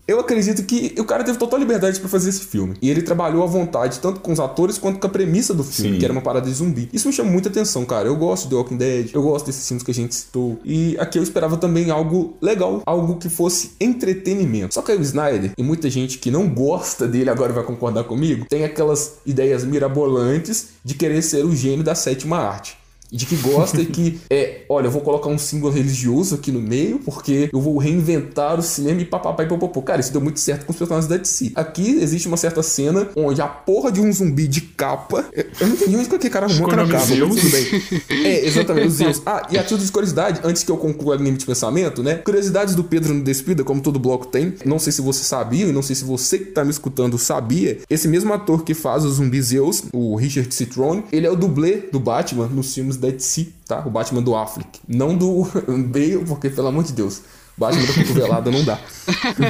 eu acredito que o cara teve total liberdade pra fazer esse filme. E ele trabalhou à vontade, tanto com os atores quanto com a premissa do filme, Sim. que era uma parada de zumbi. Isso me chama muita atenção, cara. Eu gosto de The Walking Dead, eu gosto desses filmes que a gente citou. E aqui eu esperava também algo legal, algo que fosse entretenimento. Só que aí o Snyder, e muita gente que não gosta dele agora vai concordar comigo, tem aquelas ideias mirabolantes de querer ser o gênio da sétima arte. De que gosta e que é, olha, eu vou colocar um símbolo religioso aqui no meio, porque eu vou reinventar o cinema e papapá e popopô. Cara, isso deu muito certo com os personagens da DC. Aqui existe uma certa cena onde a porra de um zumbi de capa. Eu não entendi onde que aquele cara arrumou Nome capa, mas tudo bem. É, exatamente, os Zeus. Ah, e a título de curiosidade, antes que eu conclua a linha de pensamento, né? Curiosidades do Pedro no Despida, como todo bloco tem. Não sei se você sabia, e não sei se você que tá me escutando sabia. Esse mesmo ator que faz o zumbi Zeus, o Richard Citrone, ele é o dublê do Batman nos filmes da DC, tá? O Batman do Affleck. Não do Bale, porque, pelo amor de Deus. Batman da cotovelada não dá.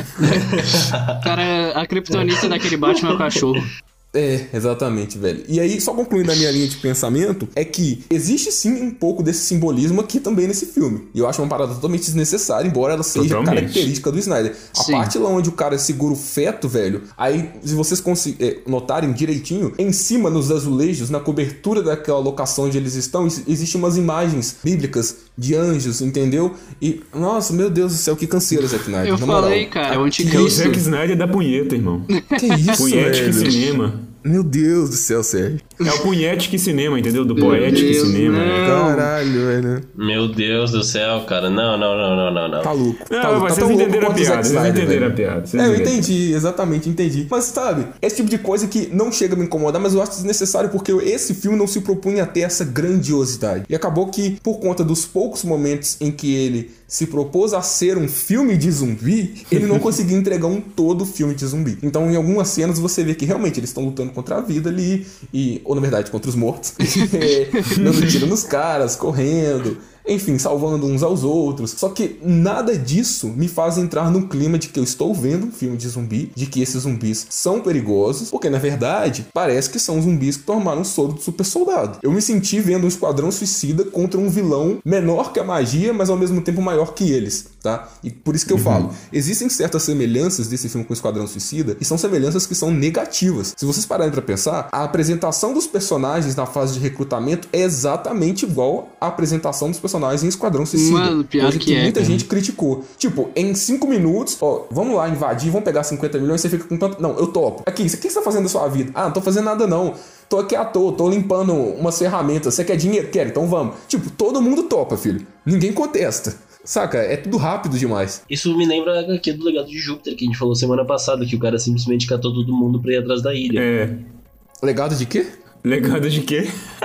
Cara, a criptonita daquele Batman é o cachorro. É, exatamente, velho. E aí, só concluindo a minha linha de pensamento, é que existe sim um pouco desse simbolismo aqui também nesse filme. E eu acho uma parada totalmente desnecessária, embora ela seja Totalmente. característica do Snyder. A Sim. parte lá onde o cara segura o feto, velho, aí, se vocês é, notarem direitinho, em cima nos azulejos, na cobertura daquela locação onde eles estão, ex- existem umas imagens bíblicas de anjos, entendeu? E, nossa, meu Deus do céu, que canseira, Zack Snyder. Eu na moral. falei, cara, é o O anticristo. Zack Snyder é da punheta, irmão. Que isso, Punhetic velho? cinema. Meu Deus do céu, Sérgio. É o Punhetic cinema, entendeu? Do Poetic cinema. não. né? Caralho, velho. Meu Deus do céu, cara. Não, não, não, não, não, não. Tá louco. Não, tá louco. mas tá vocês entenderam a piada, vocês Snyder, entenderam velho. a piada, vocês É, eu entendi, exatamente, entendi. Mas sabe, esse tipo de coisa que não chega a me incomodar, mas eu acho desnecessário porque esse filme não se propunha a ter essa grandiosidade. E acabou que, por conta dos poucos momentos em que ele se propôs a ser um filme de zumbi, ele não conseguia entregar um todo filme de zumbi. Então, em algumas cenas, você vê que realmente eles estão lutando contra a vida ali, e, ou na verdade, contra os mortos, É, dando tiro nos caras, correndo enfim, salvando uns aos outros. Só que nada disso me faz entrar no clima de que eu estou vendo um filme de zumbi, de que esses zumbis são perigosos, porque na verdade parece que são zumbis que tomaram soro do super soldado. Eu me senti vendo um esquadrão suicida contra um vilão menor que a magia, mas ao mesmo tempo maior que eles, tá? E por isso que eu falo, existem certas semelhanças desse filme com o Esquadrão Suicida e são semelhanças que são negativas. Se vocês pararem pra pensar, a apresentação dos personagens na fase de recrutamento é exatamente igual à apresentação dos personagens em Esquadrão Suicida. Mano, pior coisa que é, muita cara. gente criticou. Tipo, em 5 minutos, ó, vamos lá invadir, vamos pegar 50 milhões, você fica com tanto. Não, eu topo. Aqui, o que você tá fazendo da sua vida? Ah, não tô fazendo nada não. Tô aqui à toa, tô limpando umas ferramentas. Você quer dinheiro? Quero, então vamos. Tipo, todo mundo topa, filho. Ninguém contesta. Saca? É tudo rápido demais. Isso me lembra aqui do legado de Júpiter, que a gente falou semana passada, que o cara simplesmente catou todo mundo pra ir atrás da ilha. É. Legado de quê? Legado de quê?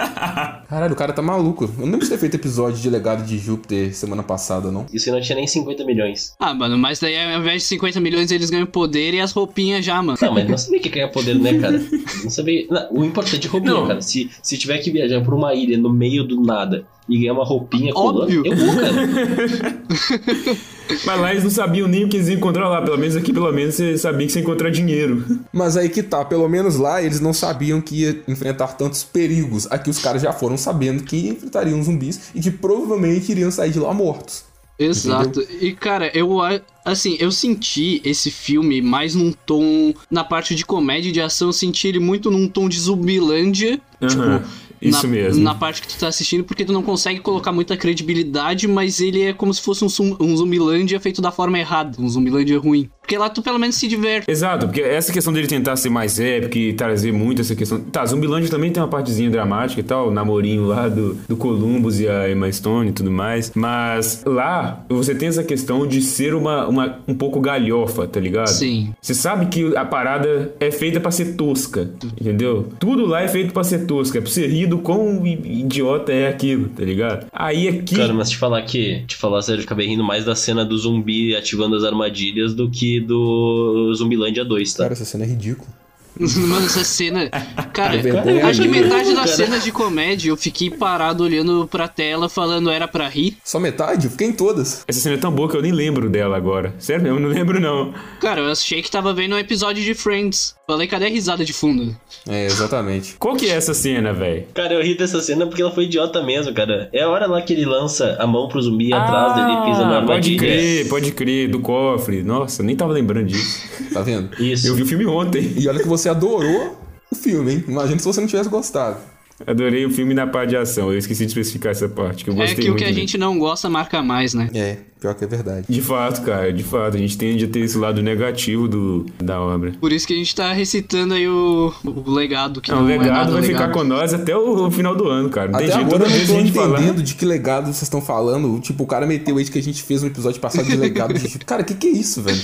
Caralho, o cara tá maluco. Eu não lembro de ter feito episódio de Legado de Júpiter semana passada, não. Isso aí não tinha nem 50 milhões. Ah, mano, mas daí ao invés de 50 milhões eles ganham poder e as roupinhas já, mano. Não, mas não sabia que ganha poder, né, cara? Não sabia. Não, o importante é roupinha, Não. cara. Se, se tiver que viajar por uma ilha no meio do nada e ganhar uma roupinha colando, Óbvio. eu vou, cara. Mas lá eles não sabiam nem o que eles iam encontrar lá. Pelo menos aqui, pelo menos, você sabia que você ia encontrar dinheiro. Mas aí que tá, pelo menos lá eles não sabiam que ia enfrentar tantos perigos. Aqui os caras já foram sabendo que enfrentariam zumbis e que provavelmente iriam sair de lá mortos. Exato. E cara, eu assim, eu senti esse filme mais num tom na parte de comédia e de ação, eu senti ele muito num tom de Zumbilândia, Aham, tipo, isso na, mesmo. Na parte que tu tá assistindo, porque tu não consegue colocar muita credibilidade, mas ele é como se fosse um, um Zumbilândia feito da forma errada, um Zumbilândia ruim. Porque lá tu pelo menos se diverte. Exato, porque essa questão dele tentar ser mais épico e trazer muito essa questão. Tá, Zumbilândia também tem uma partezinha dramática e tal, o namorinho lá do, do Columbus e a Emma Stone e tudo mais. Mas lá você tem essa questão de ser uma, uma um pouco galhofa, tá ligado? Sim. Você sabe que a parada é feita pra ser tosca, entendeu? Tudo lá é feito pra ser tosca, é pra ser rir do quão idiota é aquilo, tá ligado? Aí aqui. Cara, mas te falar que, te falar sério, eu acabei rindo mais da cena do zumbi ativando as armadilhas do que do Zumbilândia 2, tá? Cara, essa cena é ridícula. Mano, essa cena. Cara, É acho que metade das cenas de comédia eu fiquei parado olhando pra tela falando era pra rir. Só metade? Eu fiquei em todas. Essa cena é tão boa que eu nem lembro dela agora. Sério mesmo, eu não lembro não. Cara, eu achei que tava vendo um episódio de Friends. Falei, cadê a risada de fundo? É, exatamente. Qual que é essa cena, velho? Cara, eu ri dessa cena porque ela foi idiota mesmo, cara. É a hora lá que ele lança a mão pro zumbi atrás dele e pisa na Ah, pode armadilha. crer, pode crer, do cofre. Nossa, eu nem tava lembrando disso. Tá vendo? Isso. Eu vi o filme ontem. E olha que você adorou o filme, hein? Imagina se você não tivesse gostado. Adorei o filme na parte de ação. Eu esqueci de especificar essa parte, que eu É gostei que o muito. que a dele. gente não gosta marca mais, né? É, pior que é verdade. De fato, cara, de fato. A gente tende a ter esse lado negativo do, da obra. Por isso que a gente tá recitando aí o, o legado, que Não, não, o é legado nada vai legal. ficar com nós até o, o final do ano, cara. Não tem Até jeito, agora toda eu vez não a tô gente falar. entendendo de que legado vocês estão falando. Tipo, o cara meteu aí que a gente fez um episódio passado de legado de Júpiter. Cara, que que é isso, velho?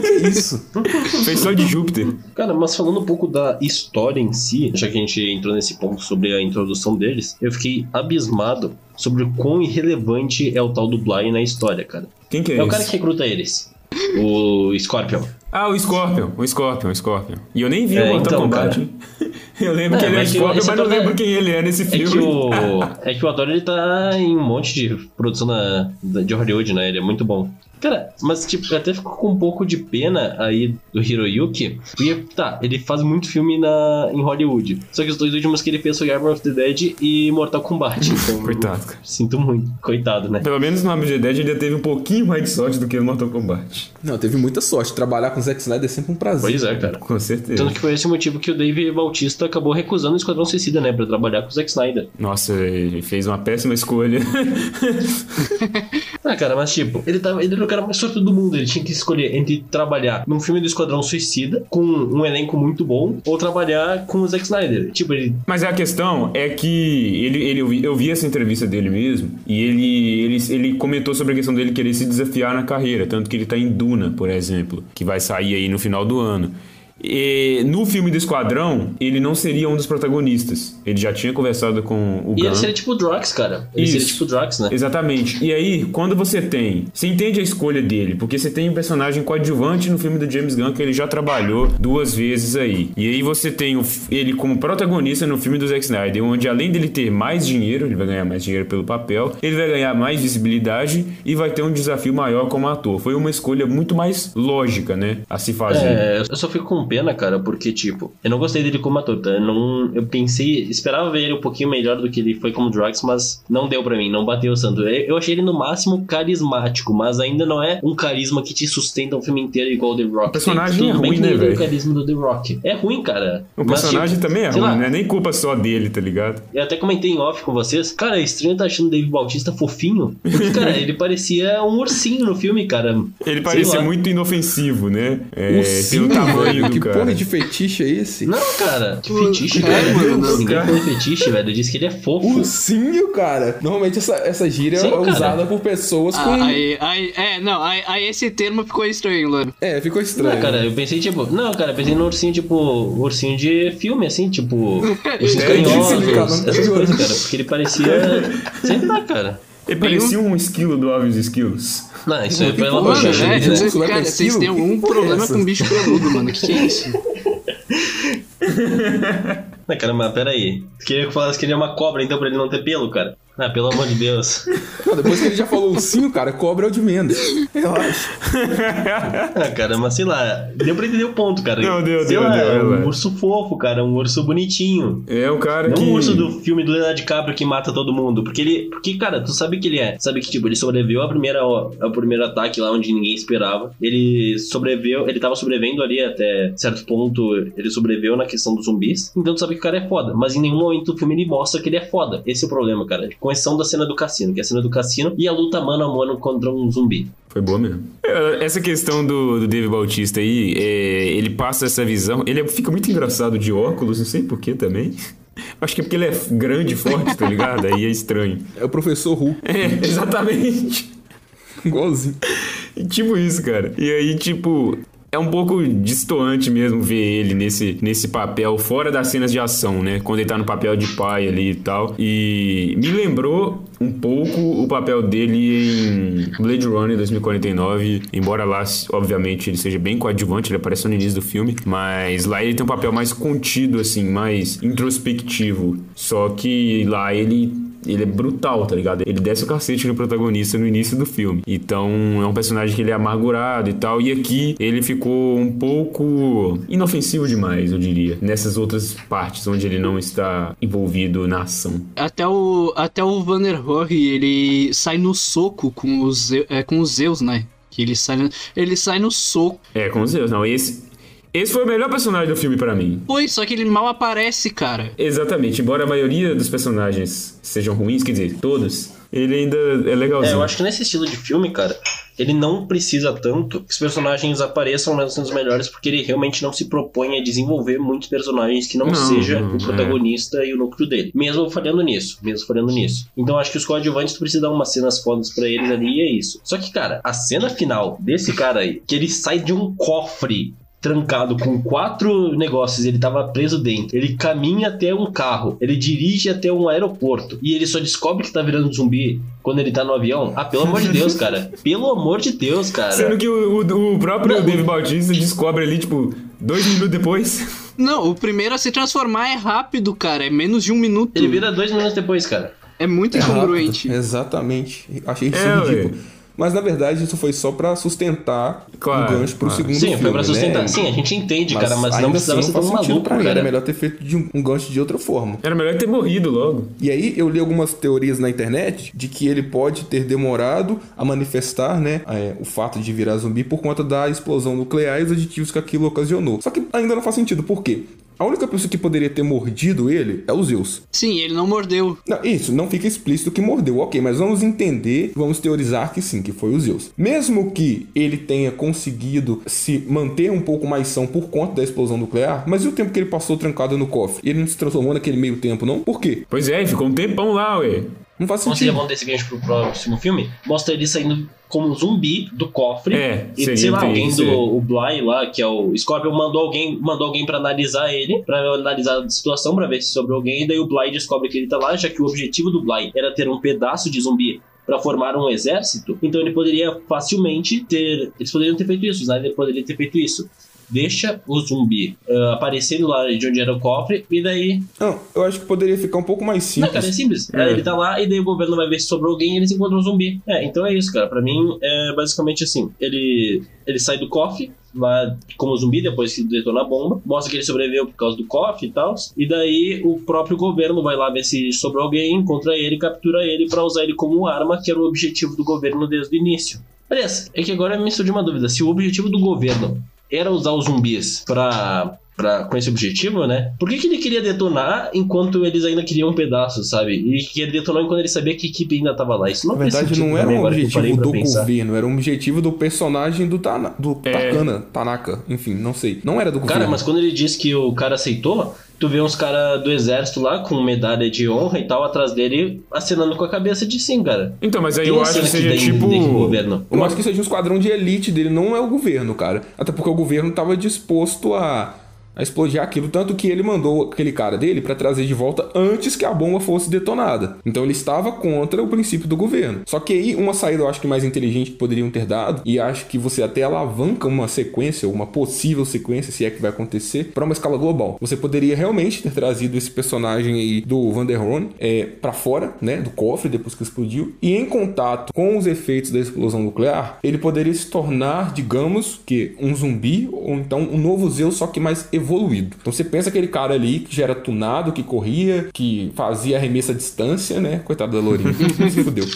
Que é isso? Fez só de Júpiter. Cara, mas falando um pouco da história em si, já que a gente entrou nesse ponto sobre a introdução deles, eu fiquei abismado sobre o quão irrelevante é o tal do Bly na história, cara. Quem que é, É o esse? cara que recruta eles. O Scorpion. Ah, o Scorpion. O Scorpion, o Scorpion. E eu nem vi É, o Mortal então, Kombat. cara. Eu lembro É, que ele é o Scorpion, mas não é- lembro quem ele é nesse É filme. que o. É que o ele tá em um monte de produção na, de Hollywood, né? Ele é muito bom. Cara, mas tipo, eu até fico com um pouco de pena aí do Hiroyuki. Porque, tá, ele faz muito filme na, em Hollywood. Só que os dois últimos que ele fez foi Armor of the Dead e Mortal Kombat. Então, Coitado, cara. Sinto muito. Coitado, né? Pelo menos no Army of the Dead ele já teve um pouquinho mais de sorte do que no Mortal Kombat. Não, teve muita sorte. Trabalhar com o Zack Snyder é sempre um prazer. Pois é, cara. Com certeza. Tanto que foi esse motivo que o Dave Bautista acabou recusando o Esquadrão Suicida, né? Pra trabalhar com o Zack Snyder. Nossa, ele fez uma péssima escolha. Ah, cara, mas tipo, ele, tava, ele era o cara mais sortudo do mundo. Ele tinha que escolher entre trabalhar num filme do Esquadrão Suicida, com um elenco muito bom, ou trabalhar com o Zack Snyder. Tipo, ele. Mas a questão é que ele, ele, eu, vi, eu vi essa entrevista dele mesmo, e ele, ele, ele comentou sobre a questão dele querer se desafiar na carreira, tanto que ele tá em Duna, por exemplo, que vai sair aí no final do ano. E no filme do Esquadrão, ele não seria um dos protagonistas. Ele já tinha conversado com o E Gunn. ele seria tipo o Drax, cara. Ele seria Isso. tipo o Drax, né? Exatamente. E aí, quando você tem. Você entende a escolha dele, porque você tem um personagem coadjuvante no filme do James Gunn que ele já trabalhou duas vezes aí. E aí você tem o- ele como protagonista no filme do Zack Snyder, onde além dele ter mais dinheiro, ele vai ganhar mais dinheiro pelo papel, ele vai ganhar mais visibilidade e vai ter um desafio maior como ator. Foi uma escolha muito mais lógica, né? A se fazer. É, eu só fico com pena, cara, porque, tipo, eu não gostei dele como ator, tá? Eu, não, eu pensei, esperava ver ele um pouquinho melhor do que ele foi como Drax, mas não deu pra mim, não bateu o santo. Eu eu achei ele no máximo carismático, mas ainda não é um carisma que te sustenta o filme inteiro igual o The Rock. O personagem Tem- é ruim, né, velho? o carisma do The Rock. É ruim, cara. O Mas, personagem tipo, também é ruim, lá, não é nem culpa só dele, tá ligado? Eu até comentei em off com vocês. Cara, é estranho tá achando o Dave Bautista fofinho. Porque, cara, ele parecia um ursinho no filme, cara. Ele parecia muito inofensivo, né? É, Ursinho, pelo tamanho Que cara. porra de fetiche é esse? Não, cara, que Pô, fetiche, é, cara. mano, não, Ninguém cara. falou fetiche, velho. Disse que ele é fofo. Ursinho, cara. Normalmente essa, essa gíria Sim, é cara. usada por pessoas com. Ah, aí, aí, é, não, aí, aí esse termo ficou estranho, Lano. É, ficou estranho. Não, cara, eu pensei, tipo. Não, cara, eu pensei no ursinho, tipo. Ursinho de filme, assim, tipo. Ursinhos É, carinhosos, essas coisas, cara. Porque ele parecia. Sei lá, cara. Ele parecia um esquilo do Alves Esquilos. Não, isso aí foi lá pra né? cara, vocês esquilo? têm algum é problema com bicho peludo, mano. Que que é isso? Não, cara, mas peraí. Queria que eu falasse que ele é uma cobra, então pra ele não ter pelo, cara? Ah, pelo amor de Deus. Não, depois que ele já falou ursinho, cara, cobra é o de menos. Relaxa. Ah, cara, mas sei lá. Deu pra entender o ponto, cara. Não, deu, sei deu, lá, deu, é um relaxa. urso fofo, cara. Um urso bonitinho. É o cara Não que. o urso do filme do Leonardo DiCaprio que mata todo mundo. Porque ele. Porque, cara, tu sabe que ele é. Sabe que, tipo, ele sobreviveu ao primeiro, ao primeiro ataque lá onde ninguém esperava. Ele sobreviveu. Ele tava sobrevivendo ali até certo ponto. Ele sobreviveu na questão dos zumbis. Então tu sabe que o cara é foda. Mas em nenhum momento do filme ele mostra que ele é foda. Esse é o problema, cara. Com exceção da cena do cassino, que é a cena do cassino e a luta mano a mano contra um zumbi. Foi boa mesmo. É, Essa questão do, do Dave Bautista aí, é, ele passa essa visão. Ele fica muito engraçado de óculos, não sei porquê também. Acho que é porque ele é grande e forte, tá ligado? Aí é estranho. É o professor Hu. É, exatamente. Igualzinho. tipo isso, cara. E aí, tipo. É um pouco distoante mesmo ver ele nesse, nesse papel, fora das cenas de ação, né? Quando ele tá no papel de pai ali e tal. E me lembrou um pouco o papel dele em Blade Runner 2049. Embora lá, obviamente, ele seja bem coadjuvante, ele aparece no início do filme. Mas lá ele tem um papel mais contido, assim, mais introspectivo. Só que lá ele ele é brutal, tá ligado? Ele desce o cacete no protagonista no início do filme. Então é um personagem que ele é amargurado e tal. E aqui ele ficou um pouco inofensivo demais, eu diria. Nessas outras partes onde ele não está envolvido na ação. Até o, até o Vanner Rohe, ele sai no soco com os, é, com os Zeus, né? Que ele sai, no- ele sai no soco. É, com Deus, não. Esse, esse foi o melhor personagem do filme pra mim. Foi, só que ele mal aparece, cara. Exatamente. Embora a maioria dos personagens sejam ruins, quer dizer, todos, ele ainda é É, legalzinho. eu acho que nesse estilo de filme, cara, ele não precisa tanto que os personagens apareçam mesmo sendo os melhores, porque ele realmente não se propõe a desenvolver muitos personagens que não, Não, seja não, o protagonista e o núcleo dele. Mesmo falhando nisso, mesmo falhando nisso. Então acho que os coadjuvantes tu precisa dar umas cenas fodas pra eles ali e é isso. Só que, cara, a cena final desse cara aí, que ele sai de um cofre trancado com quatro negócios, ele tava preso dentro. Ele caminha até um carro, ele dirige até um aeroporto e ele só descobre que tá virando zumbi quando ele tá no avião. Ah, pelo amor de Deus, cara. Pelo amor de Deus, cara. Sendo que o, o- o próprio Não. Dave Bautista descobre ali, tipo, dois minutos depois. Não, o primeiro a se transformar é rápido, cara. É menos de um minuto. Ele vira dois minutos depois, cara. É muito incongruente. Rápido. Exatamente. Achei isso É, ridículo. ué. Mas na verdade isso foi só pra sustentar Claro, o gancho pro claro. segundo Sim, filme. foi pra sustentar. Né? Sim, a gente entende, cara, mas ainda não precisava assim ser tão faz sentido maluco, pra ele. Era cara. melhor ter feito de um, um gancho de outra forma. Era melhor ter morrido logo. E aí eu li algumas teorias na internet de que ele pode ter demorado a manifestar, né, é, o fato de virar zumbi por conta da explosão nuclear e os aditivos que aquilo ocasionou. Só que ainda não faz sentido, por quê? A única pessoa que poderia ter mordido ele é o Zeus. Sim, ele não mordeu. Não, isso, não fica explícito que mordeu, ok, mas vamos entender, vamos teorizar que sim, que foi o Zeus. Mesmo que ele tenha conseguido se manter um pouco mais são por conta da explosão nuclear, mas e o tempo que ele passou trancado no cofre? Ele não se transformou naquele meio tempo, não? Por quê? Pois é, ficou um tempão lá, ué. Não faz sentido. levar desse gancho pro próximo filme. Mostra ele saindo como um zumbi do cofre. É, e sei lá, alguém do o Bly lá, que é o Scorpion, mandou alguém, mandou alguém para analisar ele, pra analisar a situação, pra ver se sobrou alguém. E daí o Bly descobre que ele tá lá, já que o objetivo do Bly era ter um pedaço de zumbi pra formar um exército. Então ele poderia facilmente ter. Eles poderiam ter feito isso, o Snyder poderia ter feito isso. Deixa o zumbi ah, aparecendo lá de onde era o cofre, e daí Não, eu acho que poderia ficar um pouco mais não, cara, é simples. simples. Aí Ele tá lá e daí o governo vai ver se sobrou alguém e eles encontram um zumbi. É, então é isso, cara. Pra mim, é basicamente assim. Ele, ele sai do cofre, vai como zumbi depois que detona a bomba, mostra que ele sobreviveu por causa do cofre e tal. E daí o próprio governo vai lá ver se sobrou alguém, encontra ele, captura ele pra usar ele como arma, que era o objetivo do governo desde o início. Aliás, é que agora me surgiu uma dúvida. Se o objetivo do governo era usar os zumbis pra pra, com esse objetivo, né? Por que, que ele queria detonar enquanto eles ainda queriam um pedaço, sabe? E que ele detonou enquanto ele sabia que a equipe ainda tava lá. Isso não Na verdade, não era um objetivo do pensar. governo, era um objetivo do personagem do, Tana, do É. Takana, Tanaka, enfim, não sei. Não era do Cara, governo. mas quando ele disse que o cara aceitou, tu vê uns caras do exército lá com medalha de honra e tal atrás dele acenando com a cabeça de sim, cara. Então, mas aí Tem eu acho que seja daí tipo. governo. Eu acho que seja um esquadrão de elite dele, não é o governo, cara. Até porque o governo estava disposto a, a explodir aquilo, tanto que ele mandou aquele cara dele para trazer de volta antes que a bomba fosse detonada. Então ele estava contra o princípio do governo. Só que aí uma saída eu acho que mais inteligente que poderiam ter dado, e acho que você até alavanca uma sequência, uma possível sequência, se é que vai acontecer, para uma escala global. Você poderia realmente ter trazido esse personagem aí do Van der Horn é, para fora, né, do cofre depois que explodiu, e em contato com os efeitos da explosão nuclear, ele poderia se tornar, digamos, que um zumbi ou então um novo Zeus, só que mais evoluído. Então você pensa aquele cara ali que já era tunado, que corria, que fazia arremesso à distância, né? Coitado da Lourinha, se fudeu.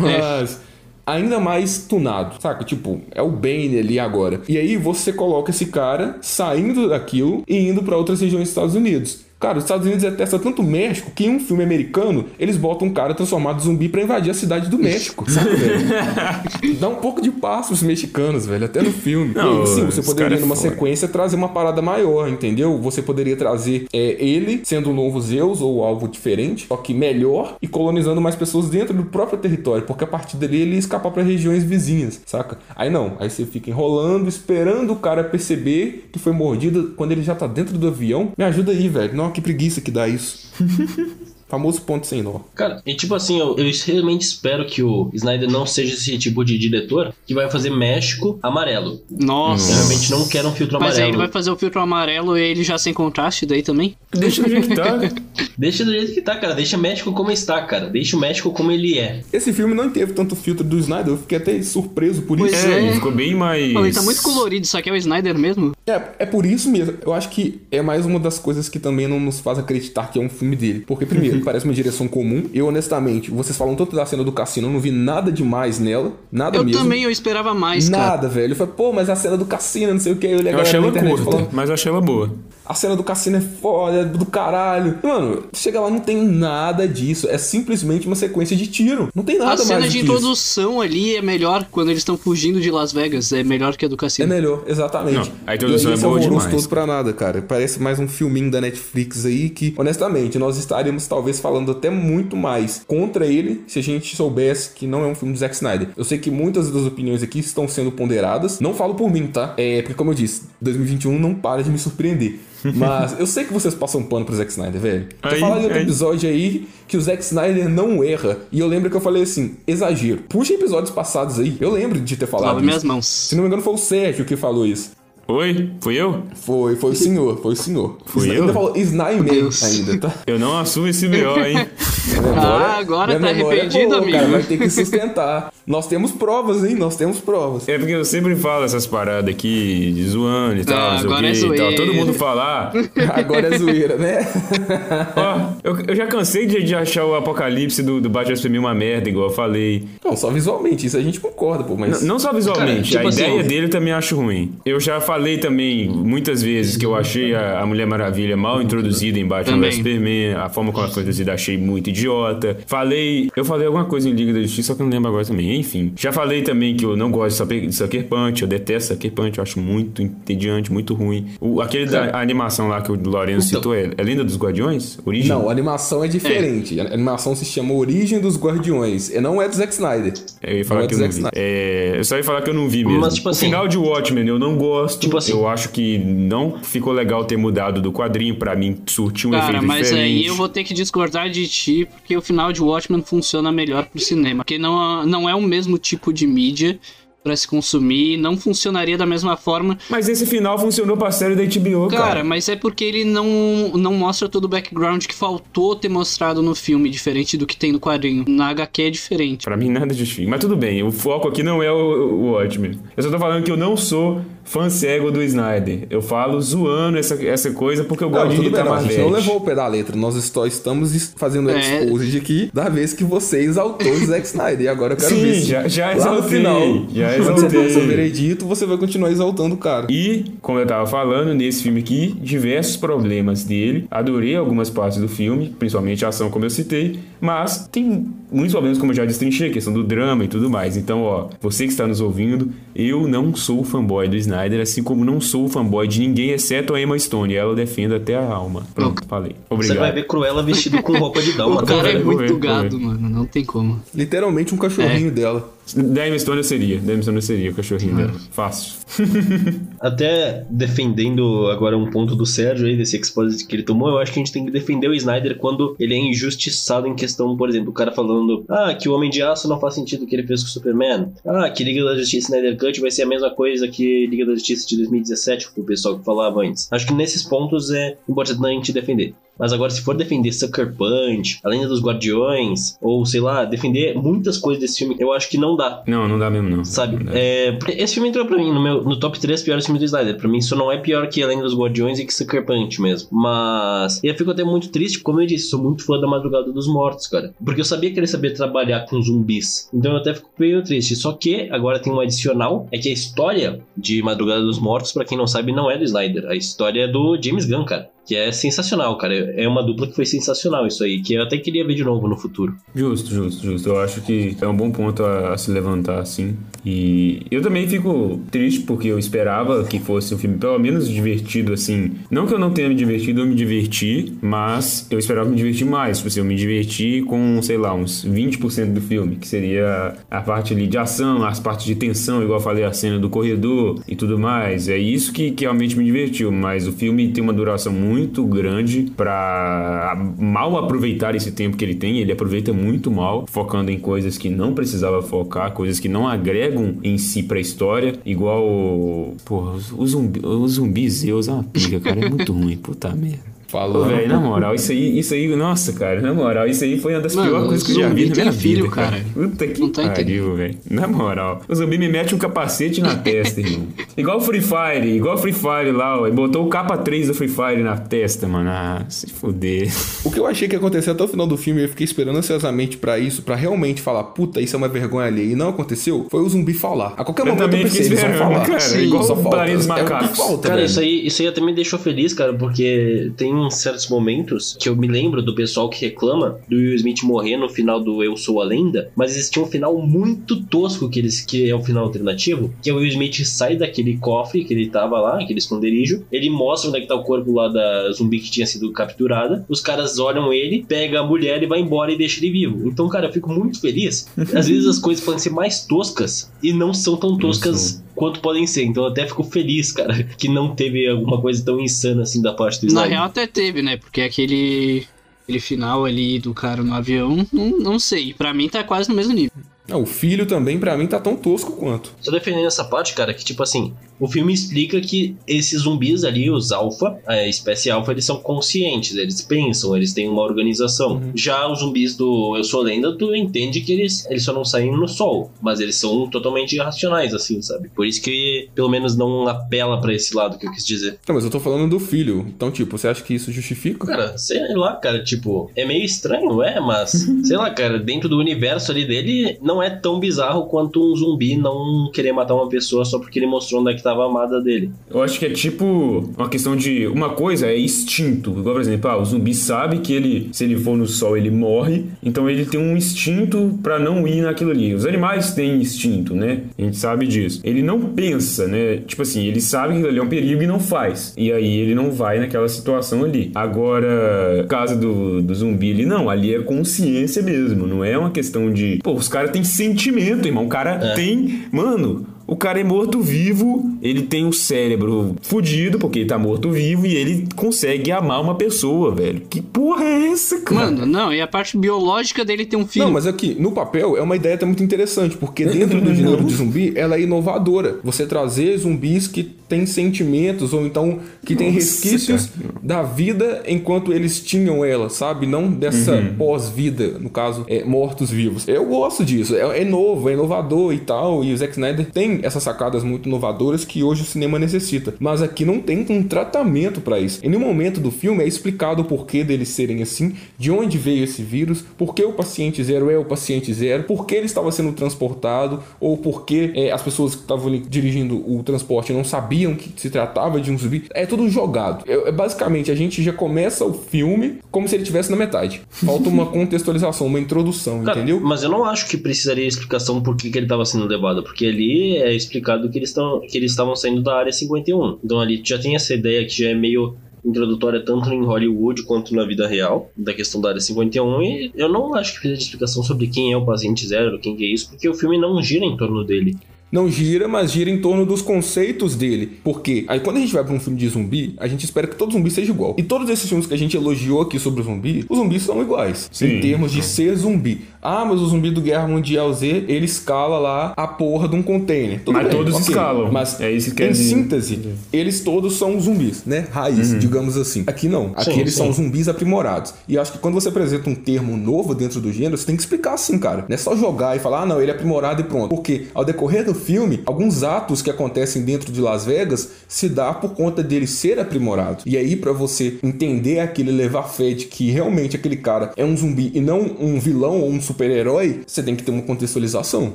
Mas ainda mais tunado, saca? Tipo, é o Bane ali agora. E aí você coloca esse cara saindo daquilo e indo pra outras regiões dos Estados Unidos. Cara, os Estados Unidos detestam tanto o México que em um filme americano eles botam um cara transformado em zumbi pra invadir a cidade do México, sabe, velho? Dá um pouco de paz pros mexicanos, velho, até no filme. Não, e sim, você poderia é numa foda. sequência trazer uma parada maior, entendeu? Você poderia trazer é, ele sendo um novo Zeus ou algo diferente, só que melhor e colonizando mais pessoas dentro do próprio território, porque a partir dali ele ia escapar pra regiões vizinhas, saca? Aí não, aí você fica enrolando, esperando o cara perceber que foi mordido quando ele já tá dentro do avião. Me ajuda aí, velho. Não, que preguiça que dá isso. Famoso ponto sem nó. Cara, e tipo assim, eu, eu realmente espero que o Snyder não seja esse tipo de diretor que vai fazer México amarelo. Eu Nossa. realmente não quero um filtro Mas aí amarelo. ele vai fazer o filtro amarelo e ele já sem contraste daí também? Deixa do jeito que tá. Deixa do jeito que tá, cara. Deixa México como está, cara. Deixa o México como ele é. Esse filme não teve tanto filtro do Snyder, eu fiquei até surpreso por Pois isso. É, É. ele ficou bem mais. Ele tá muito colorido, isso aqui é o Snyder mesmo? É, é por isso mesmo. Eu acho que é mais uma das coisas que também não nos faz acreditar que é um filme dele. Porque, primeiro, parece uma direção comum. Eu, honestamente, vocês falam tanto da cena do cassino, eu não vi nada demais nela. Nada Eu mesmo. também, eu esperava mais, cara. Nada, velho. Eu falei, pô, mas a cena do cassino, não sei o que. Eu, a Eu achei ela internet curta, falando, mas eu achei ela boa. a cena do cassino é foda, é do caralho. Mano, chega lá, não tem nada disso. É simplesmente uma sequência de tiro. Não tem nada A cena mais de do que isso. introdução ali é melhor quando eles estão fugindo de Las Vegas. É melhor que a do É cassino. melhor, exatamente. Não, a introdução e aí, é boa demais. todo pra nada, cara. Parece mais um filminho da Netflix aí que, honestamente, nós estaríamos talvez falando até muito mais contra ele se a gente soubesse que não é um filme do Zack Snyder. Eu sei que muitas das opiniões aqui estão sendo ponderadas. Não falo por mim, tá? É porque, como eu disse, 2021 não para de me surpreender. Mas eu sei que vocês passam pano pro Zack Snyder, velho. Eu Aí, falando em outro aí. episódio aí que o Zack Snyder não erra. E eu lembro que eu falei assim, exagero. Puxa episódios passados aí. Eu lembro de ter falado Lava isso. minhas mãos. Se não me engano, foi o Sérgio que falou isso. Oi? Fui eu? Foi, foi o senhor, foi o senhor. Fui Sna- eu? Ainda falou Deus. ainda, tá? Eu não assumo esse BO, hein? Memória- Ah, agora tá é arrependido, boa, amigo. Cara, vai ter que sustentar. Nós temos provas, hein? Nós temos provas. É porque eu sempre falo essas paradas aqui, de zoando e tal, Ah, não sei o agora é e tal. Todo mundo fala, ah, Agora é zoeira, né? ó, eu, eu já cansei de, de achar o apocalipse do, do Batman Superman uma merda, igual eu falei. Não, só visualmente, isso a gente concorda, pô, mas. N- Não só visualmente, Cara, tipo a assim, ideia dele eu também acho ruim. Eu já falei também muitas vezes que eu achei a, a Mulher Maravilha mal introduzida em Batman Também. vs Superman, a forma como ela foi introduzida achei muito idiota. Falei, eu falei alguma coisa em Liga da Justiça, só que eu não lembro agora também. Enfim, já falei também que eu não gosto de Sucker- Punch, eu detesto Sucker Punch, eu acho muito entediante, muito ruim. O, aquele da a animação lá que o Lourenço Então. citou, é, é Linda dos Guardiões? Origem? Não, a animação é diferente. A animação se chama Origem dos Guardiões. E não é do Zack Snyder. Eu ia falar Não é que do eu não Zack vi. Snyder. É, eu só ia falar que eu não vi mesmo. Mas, tipo o assim- final de Watchmen eu não gosto. Tipo assim- eu acho que não ficou legal ter mudado do quadrinho. Pra mim, surtiu um Cara, efeito mas diferente. aí eu vou ter que discordar de ti, porque o final de Watchmen funciona melhor pro cinema. Porque não, não é o mesmo tipo de mídia pra se consumir, não funcionaria da mesma forma. Mas esse final funcionou pra série da HBO, cara. Cara, mas é porque ele não, não mostra todo o background que faltou ter mostrado no filme, diferente do que tem no quadrinho. Na HQ é diferente. Pra mim, nada justifica. Mas tudo bem, o foco aqui não é o, o Watchmen. Eu só tô falando que eu não sou fã cego do Snyder. Eu falo zoando essa, essa coisa porque eu Não, gosto de irritar não, a gente não levou o pé da letra. Nós só estamos es- fazendo É. expose aqui da vez que você exaltou o Zack Snyder. E agora eu quero Sim, ver se já- já lá no exaltei, final, já quando você seu exaltei. veredito, você vai continuar exaltando o cara. E, como eu tava falando, nesse filme aqui, diversos problemas dele. Adorei algumas partes do filme, principalmente a ação, como eu citei, mas tem muitos problemas, como eu já destrinchei, a questão do drama e tudo mais. Então, ó, você que está nos ouvindo, eu não sou fanboy do Snyder, assim como não sou fanboy de ninguém, exceto a Emma Stone. Ela eu defendo até a alma. Pronto, falei. Você Obrigado. vai ver Cruella vestido com roupa de O dálmata. cara é muito ver, gado, mano. Não tem como. Literalmente um cachorrinho dela. Da Emma Stone eu seria, da Emma Stone eu seria o cachorrinho dela. Fácil. Até defendendo agora um ponto do Sérgio aí, desse exposito que ele tomou, eu acho que a gente tem que defender o Snyder quando ele é injustiçado em questão, por exemplo, o cara falando ah, que o Homem de Aço não faz sentido o que ele fez com o Superman. Ah, que Liga da Justiça Snyder Cut vai ser a mesma coisa que Liga da Justiça de 2017, que o pessoal que falava antes. Acho que nesses pontos é importante a gente defender. Mas agora, se for defender Sucker Punch, A Lenda dos Guardiões, ou sei lá, defender muitas coisas desse filme, eu acho que não dá. Não, não dá mesmo não. Sabe? Não. É, porque esse filme entrou pra mim no, meu, no top 3 piores filmes do Snyder. Pra mim, isso não é pior que Além dos Guardiões e que Sucker Punch mesmo. Mas. E eu fico até muito triste, como eu disse, sou muito fã da Madrugada dos Mortos, cara. Porque eu sabia que ele sabia trabalhar com zumbis. Então eu até fico meio triste. Só que agora tem um adicional: é que a história de Madrugada dos Mortos, pra quem não sabe, não é do Snyder. A história é do James Gunn, cara. Que é sensacional, cara. É uma dupla que foi sensacional isso aí. Que eu até queria ver de novo no futuro. Justo, justo, justo. Eu acho que é um bom ponto a, a se levantar, assim. E eu também fico triste porque eu esperava que fosse um filme pelo menos divertido, assim. Não que eu não tenha me divertido, eu me diverti, mas eu esperava me divertir mais. Tipo assim, eu me diverti com, sei lá, uns 20% do filme, que seria a parte ali de ação, as partes de tensão, igual eu falei, a cena do corredor e tudo mais. É isso que, que realmente me divertiu, mas o filme tem uma duração muito grande pra mal aproveitar esse tempo que ele tem. Ele aproveita muito mal, focando em coisas que não precisava focar, coisas que não agregam em si pra história. Igual. Porra, o zumbi, o zumbi Zeus é uma pica, cara. É muito ruim, puta merda. Falando. velho, na moral, isso aí, isso aí, nossa, cara, na moral, isso aí foi uma das Mano, piores coisas que eu já zumbi vi na minha filho, vida, cara. cara. Puta que Não tá pariu, velho. Na moral, o zumbi me mete um capacete na testa, irmão. Igual o Free Fire, igual o Free Fire lá, ó. E botou o capa 3 do Free Fire na testa, mano. Ah, se fuder. O que eu achei que ia acontecer até o final do filme, eu fiquei esperando ansiosamente pra isso, pra realmente falar, puta, isso é uma vergonha ali. E não aconteceu, foi o zumbi falar. A qualquer Eu momento eu pensei, fiquei eles vão falar. cara, Sim, igual só falta. É o que Macacos. falta, Cara, velho. isso aí, isso aí até me deixou feliz, cara, porque tem certos momentos que eu me lembro do pessoal que reclama do Will Smith morrer no final do Eu Sou a Lenda, mas existia um final muito tosco que, eles, que é o final alternativo, que é o Will Smith sai daquele cofre que ele tava lá, aquele esconderijo, ele mostra onde é que tá o corpo lá da zumbi que tinha sido capturada, os caras olham ele, pega a mulher e vai embora e deixa ele vivo. Então, cara, eu fico muito feliz. Às vezes as coisas podem ser mais toscas e não são tão toscas. Quanto podem ser. Então eu até fico feliz, cara, que não teve alguma coisa tão insana assim da parte do Na real até teve, né? Porque aquele, aquele final ali do cara no avião, não, não sei. Pra mim tá quase no mesmo nível. Não, o filho também, pra mim, tá tão tosco quanto. Só defendendo essa parte, cara, que tipo assim, o filme explica que esses zumbis ali, os alfa, a espécie alfa, eles são conscientes, eles pensam, eles têm uma organização. Já os zumbis do Eu Sou Lenda, tu entende que eles, eles só não saem no sol, mas eles são totalmente irracionais, assim, sabe? Por isso que pelo menos não apela pra esse lado que eu quis dizer. Não, mas eu tô falando do filho. Então, tipo, você acha que isso justifica? Cara, sei lá, cara, tipo, é meio estranho, é, mas sei lá, cara, dentro do universo ali dele não é tão bizarro quanto um zumbi não querer matar uma pessoa só porque ele mostrou onde é que tava a amada dele. Eu acho que é tipo uma questão de. Uma coisa é instinto. Igual, por exemplo, ah, o zumbi sabe que ele, se ele for no sol, ele morre. Então ele tem um instinto pra não ir naquilo ali. Os animais têm instinto, né? A gente sabe disso. Ele não pensa, né? Tipo assim, ele sabe que ali é um perigo e não faz. E aí ele não vai naquela situação ali. Agora, no caso do, do zumbi ali, não. Ali é consciência mesmo. Não é uma questão de. Pô, os caras têm sentimento, irmão. O cara tem. Mano. O cara é morto-vivo, ele tem o cérebro fudido, porque ele tá morto-vivo, e ele consegue amar uma pessoa, velho. Que porra é essa, cara? Mano, não, e a parte biológica dele tem um filho. Não, mas aqui, no papel, é uma ideia até muito interessante, porque dentro do gênero de zumbi, ela é inovadora. Você trazer zumbis que têm sentimentos, ou então que têm Nossa, resquícios cara. da vida enquanto eles tinham ela, sabe? Não dessa pós-vida, no caso, é, mortos-vivos. Eu gosto disso, é, é novo, é inovador e tal, e o Zack Snyder tem essas sacadas muito inovadoras que hoje o cinema necessita. Mas aqui não tem um tratamento para isso. Em nenhum momento do filme é explicado o porquê deles serem assim, de onde veio esse vírus, por que o paciente zero é o paciente zero, por que ele estava sendo transportado, ou por que é, as pessoas que estavam dirigindo o transporte não sabiam que se tratava de um zumbi. É tudo jogado. É, é basicamente, a gente já começa o filme como se ele estivesse na metade. Falta uma contextualização, uma introdução, Cara, entendeu? Mas eu não acho que precisaria explicação por que, que ele estava sendo levado, porque ali é explicado que eles, tão, que eles estavam saindo da área 51. Então ali já tem essa ideia que já é meio introdutória tanto em Hollywood quanto na vida real, da questão da área 51, e eu não acho que precisa de explicação sobre quem é o paciente zero, quem que é isso, porque o filme não gira em torno dele. Não gira, mas gira em torno dos conceitos dele. Porque aí quando a gente vai pra um filme de zumbi, a gente espera que todo zumbi seja igual. E todos esses filmes que a gente elogiou aqui sobre o zumbi, os zumbis são iguais. Sim. Em termos de ser zumbi. Ah, mas o zumbi do Guerra Mundial Z, ele escala lá a porra de um container. Tudo Mas bem, todos ok. escalam. Mas É isso que em dizer. síntese, eles todos são zumbis, né? Raiz, digamos assim. Aqui não. Aqui Sim, eles sim. são zumbis aprimorados. E acho que quando você apresenta um termo novo dentro do gênero, você tem que explicar assim, cara. Não é só jogar e falar, ah, não, ele é aprimorado e pronto. Porque ao decorrer do filme, alguns atos que acontecem dentro de Las Vegas se dá por conta dele ser aprimorado. E aí, pra você entender aquilo e levar fé de que realmente aquele cara é um zumbi e não um vilão ou um super-herói, você tem que ter uma contextualização,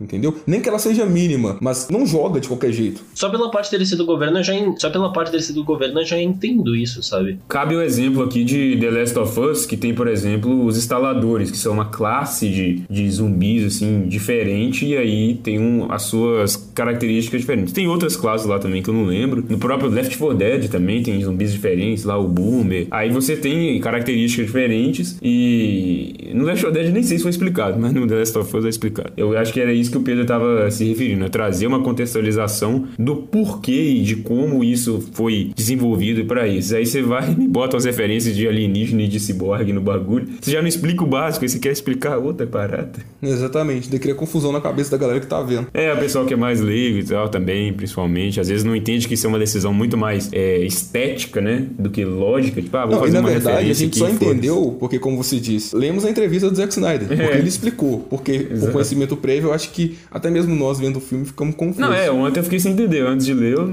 entendeu? Nem que ela seja mínima, mas não joga de qualquer jeito. Só pela parte dele ser do governo, eu já en- só pela parte dele ser do governo, eu já entendo isso, sabe? Cabe o exemplo aqui de The Last of Us, que tem, por exemplo, os instaladores, que são uma classe de, de zumbis, assim, diferente, e aí tem um, as suas características diferentes. Tem outras classes lá também que eu não lembro. No próprio Left 4 Dead também tem zumbis diferentes, lá o Boomer. Aí você tem características diferentes, e no Left 4 Dead nem sei se foi explicado, mas no The Last of Us é explicado. Eu acho que era isso que o Pedro estava se referindo, é trazer uma contextualização do porquê e de como isso foi desenvolvido para isso. Aí você vai e bota as referências de alienígena e de ciborgue no bagulho. Você já não explica o básico, aí você quer explicar outra parada. Exatamente, daí cria confusão na cabeça da galera que tá vendo. É, o pessoal que é mais leigo e tal também, principalmente, às vezes não entende que isso é uma decisão muito mais é, estética, né, do que lógica. Tipo, ah, vou Não, e fazer na uma verdade a gente só entendeu, porque como você disse, lemos a entrevista do Zack Snyder, porque É. ele explicou, porque por conhecimento prévio, eu acho que até mesmo nós vendo o filme ficamos confusos. Não, é, ontem eu fiquei sem entender. Antes de ler, eu.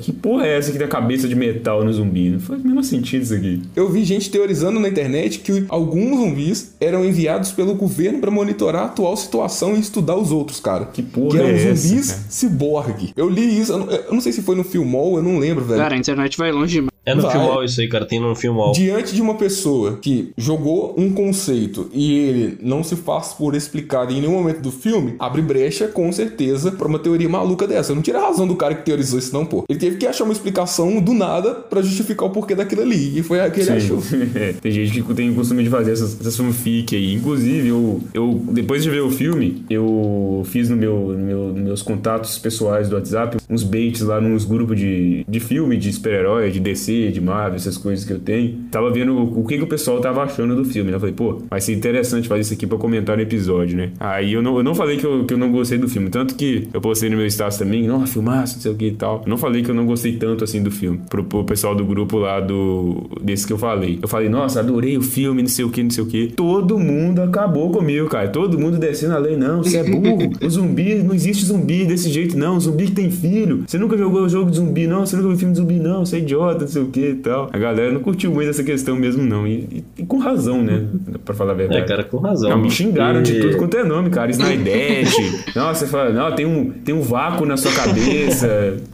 Que porra é essa que tem a cabeça de metal no zumbi? Não faz o menor sentido isso aqui. Eu vi gente teorizando na internet que alguns zumbis eram enviados pelo governo pra monitorar a atual situação e estudar os outros, cara. Que porra Que é essa, cara? ciborgue. Eu li isso, eu não, eu não sei se foi no Filmol, eu não lembro, velho. Cara, a internet vai longe demais. É no Vai. filmol isso aí, cara. Tem no filmol. Diante de uma pessoa que jogou um conceito e ele não se faz por explicado em nenhum momento do filme, abre brecha, com certeza, pra uma teoria maluca dessa. Não tira a razão do cara que teorizou isso, não, pô. Ele teve que achar uma explicação do nada pra justificar o porquê daquilo ali. E foi a que ele achou. É, tem gente que tem o costume de fazer essas, essas fanfic aí. Inclusive, eu, eu, depois de ver o filme, eu fiz no meu, no meu- nos meus contatos pessoais do WhatsApp uns baits lá nos grupos de, de filme, de super-herói, de DC, de Marvel, essas coisas que eu tenho. Tava vendo o, o que, que o pessoal tava achando do filme. né? Eu falei, pô, vai ser interessante fazer isso aqui pra comentar no episódio, né? Aí eu não, eu não falei que eu, que eu não gostei do filme. Tanto que eu postei no meu status também, não, filmaço, não sei o que e tal. Eu não falei que eu não gostei tanto assim do filme. Pro, pro pessoal do grupo lá do. desse que eu falei. Eu falei, nossa, adorei o filme, não sei o que, não sei o que. Todo mundo acabou comigo, cara. Todo mundo descendo a lei, não, você é burro. o zumbi, não existe zumbi desse jeito, não. Zumbi que tem filho. Você nunca jogou o jogo de zumbi, não. Você nunca viu filme de zumbi, não. Você é idiota, não sei o que e tal. A galera não curtiu muito essa questão mesmo, não. E, e- e com razão, né? Pra falar a verdade. É, cara, com razão. Não, me xingaram de E- tudo quanto é nome, cara. Snydete. Nossa, você fala, não, tem um, tem um vácuo na sua cabeça.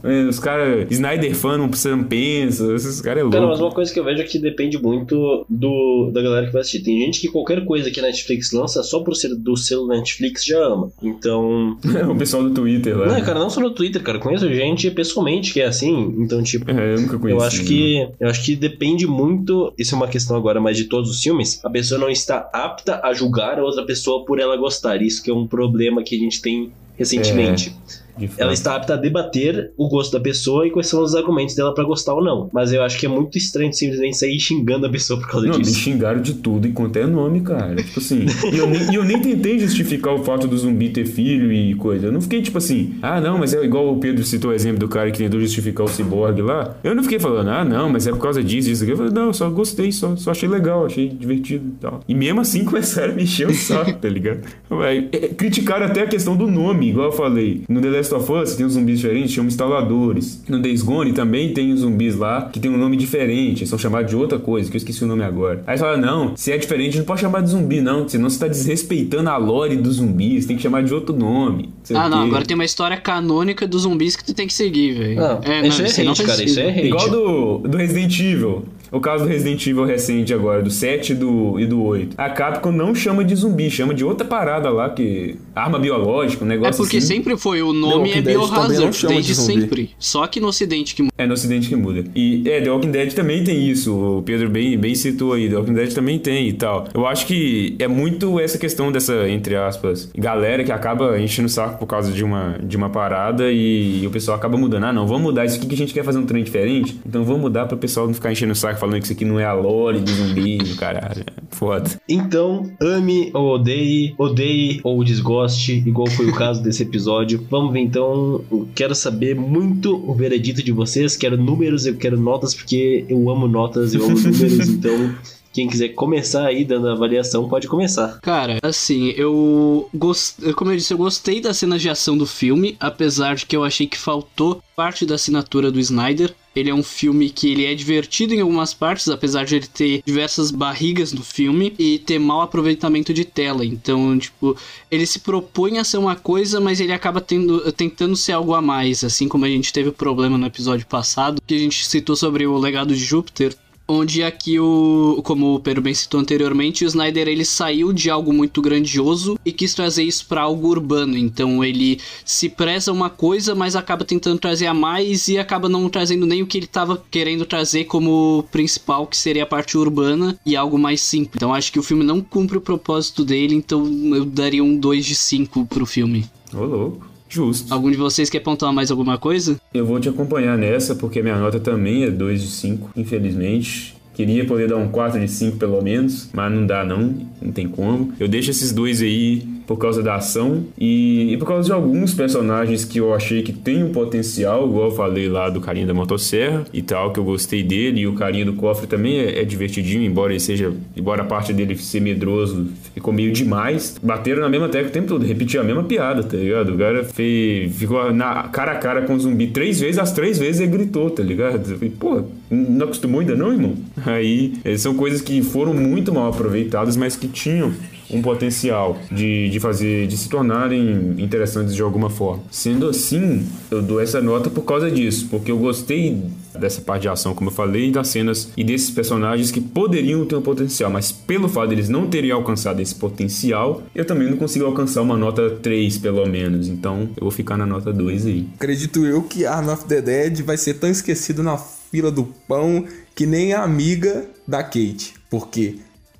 É, Os caras, Snyder fan não precisa não pensa. Esses caras é Cara, mas louco. uma coisa que eu vejo é que depende muito do, da galera que vai assistir. Tem gente que qualquer coisa que a Netflix lança, só por ser do selo Netflix, já ama. Então. o pessoal do Twitter lá. Não, cara, não só no Twitter, cara. Conheço gente pessoalmente que é assim. Então, tipo. É, eu nunca conheci. Eu acho que eu acho que depende muito, isso é uma questão agora mais de todos os filmes, a pessoa não está apta a julgar a outra pessoa por ela gostar. Isso que é um problema que a gente tem recentemente. Fato. Ela está apta a debater o gosto da pessoa e quais são os argumentos dela pra gostar ou não. Mas eu acho que é muito estranho simplesmente sair xingando a pessoa por causa Não, me disso. xingaram de tudo enquanto é nome, cara. Tipo assim. e, eu nem, eu nem tentei justificar o fato do zumbi ter filho e coisa. Eu não fiquei tipo assim, ah, não, mas é igual o Pedro citou o exemplo do cara que tentou justificar o ciborgue lá. Eu não fiquei falando, ah, não, mas é por causa disso, isso aqui. Eu falei, não, eu só gostei, só, só achei legal, achei divertido e tal. E mesmo assim começaram a mexer o saco, tá ligado? Vai, é, criticaram até a questão do nome, igual eu falei. No The Last Last of Us tem uns zumbis diferentes, chamam instaladores. No Days Gone também tem zumbis lá que tem um nome diferente, são chamados de outra coisa, que eu esqueci o nome agora. Aí você fala, não, se é diferente, não pode chamar de zumbi, não, senão você tá desrespeitando a lore dos zumbis, tem que chamar de outro nome. Ah, não, agora tem uma história canônica dos zumbis que tu tem que seguir, velho. Não, isso é aí hate, cara, isso é hate. Igual do, do Resident Evil. O caso do Resident Evil recente agora, do 7 e do, e do 8. A Capcom não chama de zumbi, chama de outra parada lá, que. Arma biológica, um É negócio porque assim. sempre foi, o The nome Walking é Biohazard, chama desde de zumbi. sempre. Só que no ocidente que É no ocidente que muda. E é, The Walking Dead também tem isso. O Pedro bem, bem citou aí. The Walking Dead também tem e tal. Eu acho que é muito essa questão dessa, entre aspas, galera que acaba enchendo o saco por causa de uma, de uma parada e, o pessoal acaba mudando. Ah, não, vamos mudar isso aqui que a gente quer fazer um trem diferente. Então vamos mudar para o pessoal não ficar enchendo o saco falando que isso aqui não é a lore do zumbi, caralho. Foda. Então, ame ou odeie, odeie ou desgoste, igual foi o caso desse episódio. Vamos ver então. Eu quero saber muito o veredito de vocês. Quero números, eu quero notas, porque eu amo notas, eu amo números. Então, quem quiser começar aí dando a avaliação, pode começar. Cara, assim, eu gostei, como eu disse, eu gostei das cenas de ação do filme, apesar de que eu achei que faltou parte da assinatura do Snyder. Ele é um filme que ele é divertido em algumas partes, apesar de ele ter diversas barrigas no filme e ter mau aproveitamento de tela. Então, tipo, ele se propõe a ser uma coisa, mas ele acaba tendo, tentando ser algo a mais, assim como a gente teve o problema no episódio passado, que a gente citou sobre o legado de Júpiter onde aqui o, como o Pedro bem citou anteriormente, o Snyder ele saiu de algo muito grandioso e quis trazer isso para algo urbano. Então ele se preza uma coisa, mas acaba tentando trazer a mais e acaba não trazendo nem o que ele estava querendo trazer como principal, que seria a parte urbana e algo mais simples. Então acho que o filme não cumpre o propósito dele, então eu daria um 2 de 5 pro filme. Ô, louco. Justo. Algum de vocês quer pontuar mais alguma coisa? Eu vou te acompanhar nessa, porque minha nota também é 2 de 5, infelizmente. Queria poder dar um 4 de 5 pelo menos, mas não dá não, não tem como. Eu deixo esses dois aí por causa da ação e, e por causa de alguns personagens que eu achei que tem um potencial, igual eu falei lá do carinha da motosserra e tal, que eu gostei dele, e o carinha do cofre também é, é divertidinho, embora ele seja, embora a parte dele ser medroso, ficou meio demais. Bateram na mesma tecla o tempo todo, repetiu a mesma piada, tá ligado? O cara fez, ficou na cara a cara com o zumbi três vezes, as três vezes ele gritou, tá ligado? Eu falei, pô, não acostumou ainda não, irmão? Aí, eh, são coisas que foram muito mal aproveitadas, mas que tinham um potencial de, de fazer, de se tornarem interessantes de alguma forma. Sendo assim, eu dou essa nota por causa disso, porque eu gostei dessa parte de ação, como eu falei, das cenas e desses personagens que poderiam ter um potencial, mas pelo fato deles não terem alcançado esse potencial, eu também não consigo alcançar uma nota 3, pelo menos. Então, eu vou ficar na nota 2 aí. Acredito eu que Arm of the Dead vai ser tão esquecido na fila do pão que nem a amiga da Kate. Porque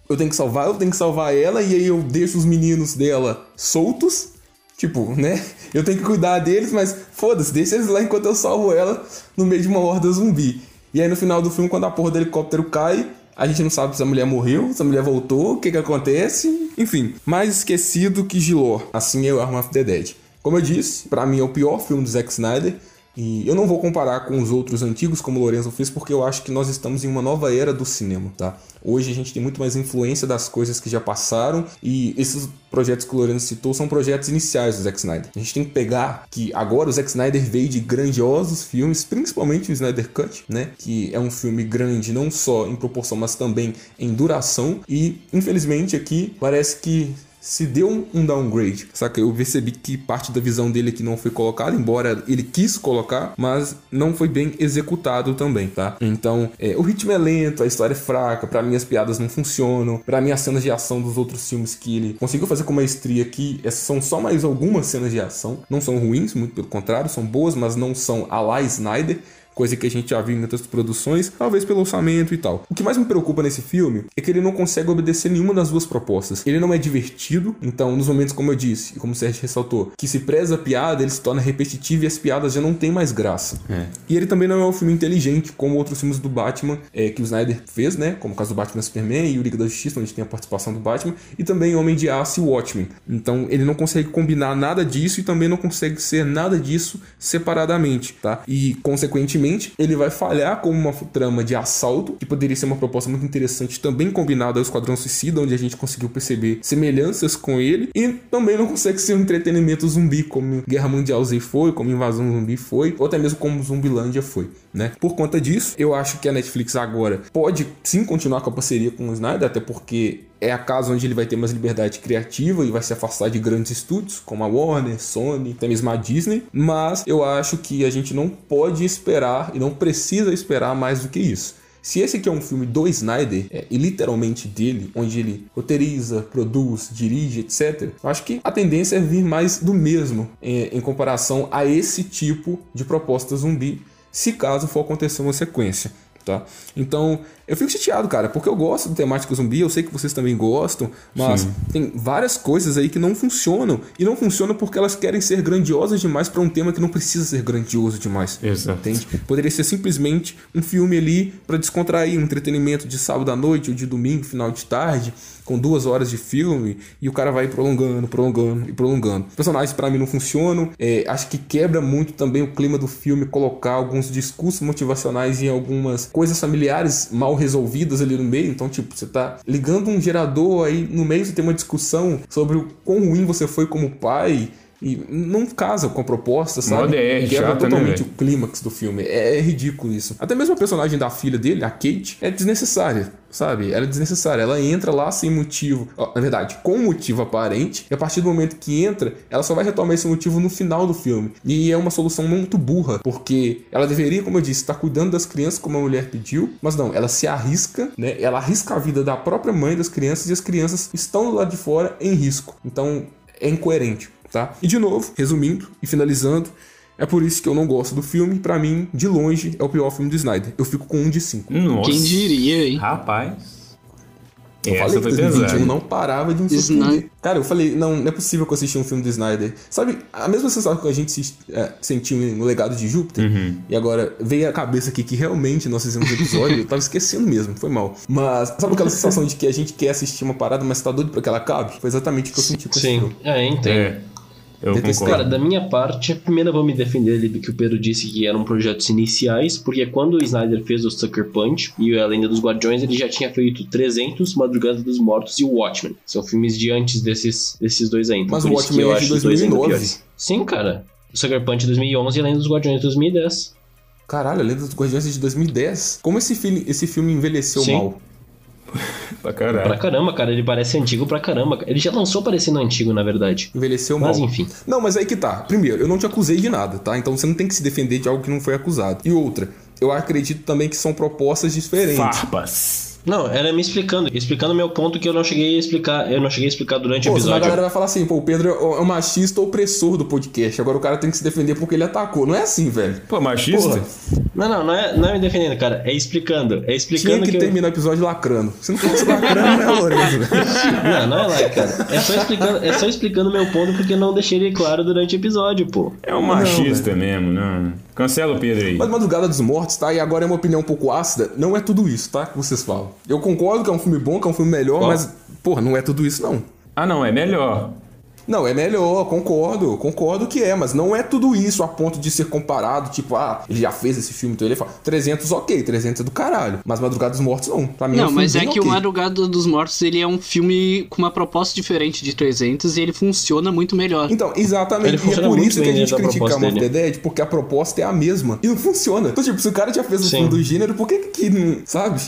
eu tenho que salvar, eu tenho que salvar ela e aí eu deixo os meninos dela soltos. Tipo, né? Eu tenho que cuidar deles, mas foda-se, deixa eles lá enquanto eu salvo ela no meio de uma horda zumbi. E aí no final do filme, quando a porra do helicóptero cai, a gente não sabe se a mulher morreu, se a mulher voltou, o que que acontece. Enfim, mais esquecido que Gilor. Assim é o Arm of the Dead. Como eu disse, pra mim é o pior filme do Zack Snyder. E eu não vou comparar com os outros antigos, como o Lorenzo fez, porque eu acho que nós estamos em uma nova era do cinema, tá? Hoje a gente tem muito mais influência das coisas que já passaram e esses projetos que o Lorenzo citou são projetos iniciais do Zack Snyder. A gente tem que pegar que agora o Zack Snyder veio de grandiosos filmes, principalmente o Snyder Cut, né? Que é um filme grande não só em proporção, mas também em duração. E infelizmente aqui parece que se deu um- downgrade. Saca? Eu percebi que parte da visão dele aqui não foi colocada, embora ele quis colocar, mas não foi bem executado também, tá? Então, é, o ritmo é lento, a história é fraca, pra mim as piadas não funcionam, pra mim as cenas de ação dos outros filmes que ele conseguiu fazer com maestria aqui, essas são só mais algumas cenas de ação, não são ruins, muito pelo contrário, são boas, mas não são a la Snyder, coisa que a gente já viu em outras produções, talvez pelo orçamento e tal. O que mais me preocupa nesse filme é que ele não consegue obedecer nenhuma das duas propostas. Ele não é divertido, então nos momentos como eu disse, e como o Sérgio ressaltou, que se preza a piada, ele se torna repetitivo e as piadas já não têm mais graça. E ele também não é um filme inteligente, como outros filmes do Batman é, que o Snyder fez, né? Como o caso do Batman Superman e o Liga da Justiça, onde tem a participação do Batman, e também Homem de Aço e Watchmen. Então ele não consegue combinar nada disso e também não consegue ser nada disso separadamente, tá? E consequentemente Evidentemente, ele vai falhar como uma trama de assalto, que poderia ser uma proposta muito interessante, também combinada ao Esquadrão Suicida, onde a gente conseguiu perceber semelhanças com ele, e também não consegue ser um entretenimento zumbi, como Guerra Mundial Z foi, como Invasão Zumbi foi, ou até mesmo como Zumbilândia foi, né? Por conta disso, eu acho que a Netflix agora pode sim continuar com a parceria com o Snyder, até porque é a casa onde ele vai ter mais liberdade criativa e vai se afastar de grandes estúdios, como a Warner, Sony, até mesmo a Disney. Mas eu acho que a gente não pode esperar e não precisa esperar mais do que isso. Se esse aqui é um filme do Snyder, é, e literalmente dele, onde ele roteiriza, produz, dirige, etc., eu acho que a tendência é vir mais do mesmo em, em comparação a esse tipo de proposta zumbi, se caso for acontecer uma sequência. Tá? Então, eu fico chateado, cara, porque eu gosto do temático zumbi, eu sei que vocês também gostam, mas Sim. tem várias coisas aí que não funcionam. E não funcionam porque elas querem ser grandiosas demais para um tema que não precisa ser grandioso demais. Exato. Entende? Poderia ser simplesmente um filme ali para descontrair, um entretenimento de sábado à noite ou de domingo, final de tarde, com duas horas de filme, e o cara vai prolongando, prolongando e prolongando. Os personagens para mim não funcionam, é, acho que quebra muito também o clima do filme colocar alguns discursos motivacionais em algumas coisas familiares mal resolvidas ali no meio. Então, tipo, você tá ligando um gerador aí no meio você tem uma discussão sobre o quão ruim você foi como pai. E não casa com a proposta, sabe? É, Quebra totalmente né, o clímax do filme. É, é, ridículo isso. Até mesmo a personagem da filha dele, a Kate, é desnecessária, sabe? Ela é desnecessária. Ela entra lá sem motivo. Na verdade, com motivo aparente. E a partir do momento que entra, ela só vai retomar esse motivo no final do filme. E é uma solução muito burra, porque ela deveria, como eu disse, estar cuidando das crianças como a mulher pediu. Mas não, ela se arrisca, né? Ela arrisca a vida da própria mãe das crianças e as crianças estão do lado de fora em risco. Então, é incoerente tá? E de novo, resumindo e finalizando, é por isso que eu não gosto do filme. Para mim, de longe, é o pior filme do Snyder. Eu fico com um de cinco. Nossa. Quem diria, hein? Rapaz. Eu Essa falei que foi 2021 pesada. não parava de me surpreender. Snyder. Cara, eu falei, não, não é possível que eu assisti um filme do Snyder. Sabe, a mesma sensação que a gente se- é, sentiu no Legado de Júpiter, Uhum. e agora veio a cabeça aqui que realmente nós fizemos um episódio, eu tava esquecendo mesmo, foi mal. Mas sabe aquela sensação de que a gente quer assistir uma parada, mas tá doido pra que ela acabe? Foi exatamente o que eu senti com esse Sim, filme. é, entendo. É. Eu. Cara, da minha parte, primeiro eu vou me defender ali do que o Pedro disse que eram projetos iniciais, porque quando o Snyder fez o Sucker Punch e a Lenda dos Guardiões, ele já tinha feito 300, Madrugada dos Mortos e o Watchmen. São filmes de antes desses, desses dois aí. Então, Mas por o Watchmen eu é de acho os dois ainda 2009. piores. Sim, cara. O Sucker Punch de 2011 e a Lenda dos Guardiões de 2010. Caralho, a Lenda dos Guardiões é de 2010. Como esse filme, esse filme envelheceu Sim. mal? Pra Pra caramba, cara, ele parece antigo pra caramba. Ele já lançou parecendo antigo, na verdade. Envelheceu Mas mal. enfim. Não, mas aí que tá. Primeiro, eu não te acusei de nada, tá? Então você não tem que se defender de algo que não foi acusado. E outra, eu acredito também que são propostas diferentes. Farpas. Não, era me explicando, explicando meu ponto que eu não cheguei a explicar, eu não cheguei a explicar durante o Pô, a episódio. galera vai falar assim, pô, o Pedro é o machista opressor do podcast. Agora o cara tem que se defender porque ele atacou. Não é assim, velho. Pô, machista? Porra, Não, não, não é, não é me defendendo, cara. É explicando. É tinha explicando que, que, eu- terminar o episódio lacrando. Se não fosse lacrando, né, Lourenço? Não, não é lá, cara. É só explicando, é só explicando meu ponto porque eu não deixei ele claro durante o episódio, pô. É um machista mesmo, não. Cancela o Pedro aí. Mas Madrugada dos Mortos, tá? E agora é uma opinião um pouco ácida. Não é tudo isso, tá? Que vocês falam. Eu concordo que é um filme bom, que é um filme melhor, Qual? mas, porra, não é tudo isso, não. Ah, não, é melhor. Não, é melhor, concordo, concordo que é, mas não é tudo isso a ponto de ser comparado, tipo, ah, ele já fez esse filme, então ele fala, 300 ok, 300 é do caralho, mas Madrugada dos Mortos não, pra mim é um Não, mas é que ok. o Madrugada dos Mortos ele é um filme com uma proposta diferente de 300 e ele funciona muito melhor. Então, exatamente, Ele e é por isso que a gente critica a dele. Dead, porque a proposta é a mesma, e não funciona. Então, tipo, se o cara já fez um Sim. filme do gênero, por que que não, sabe?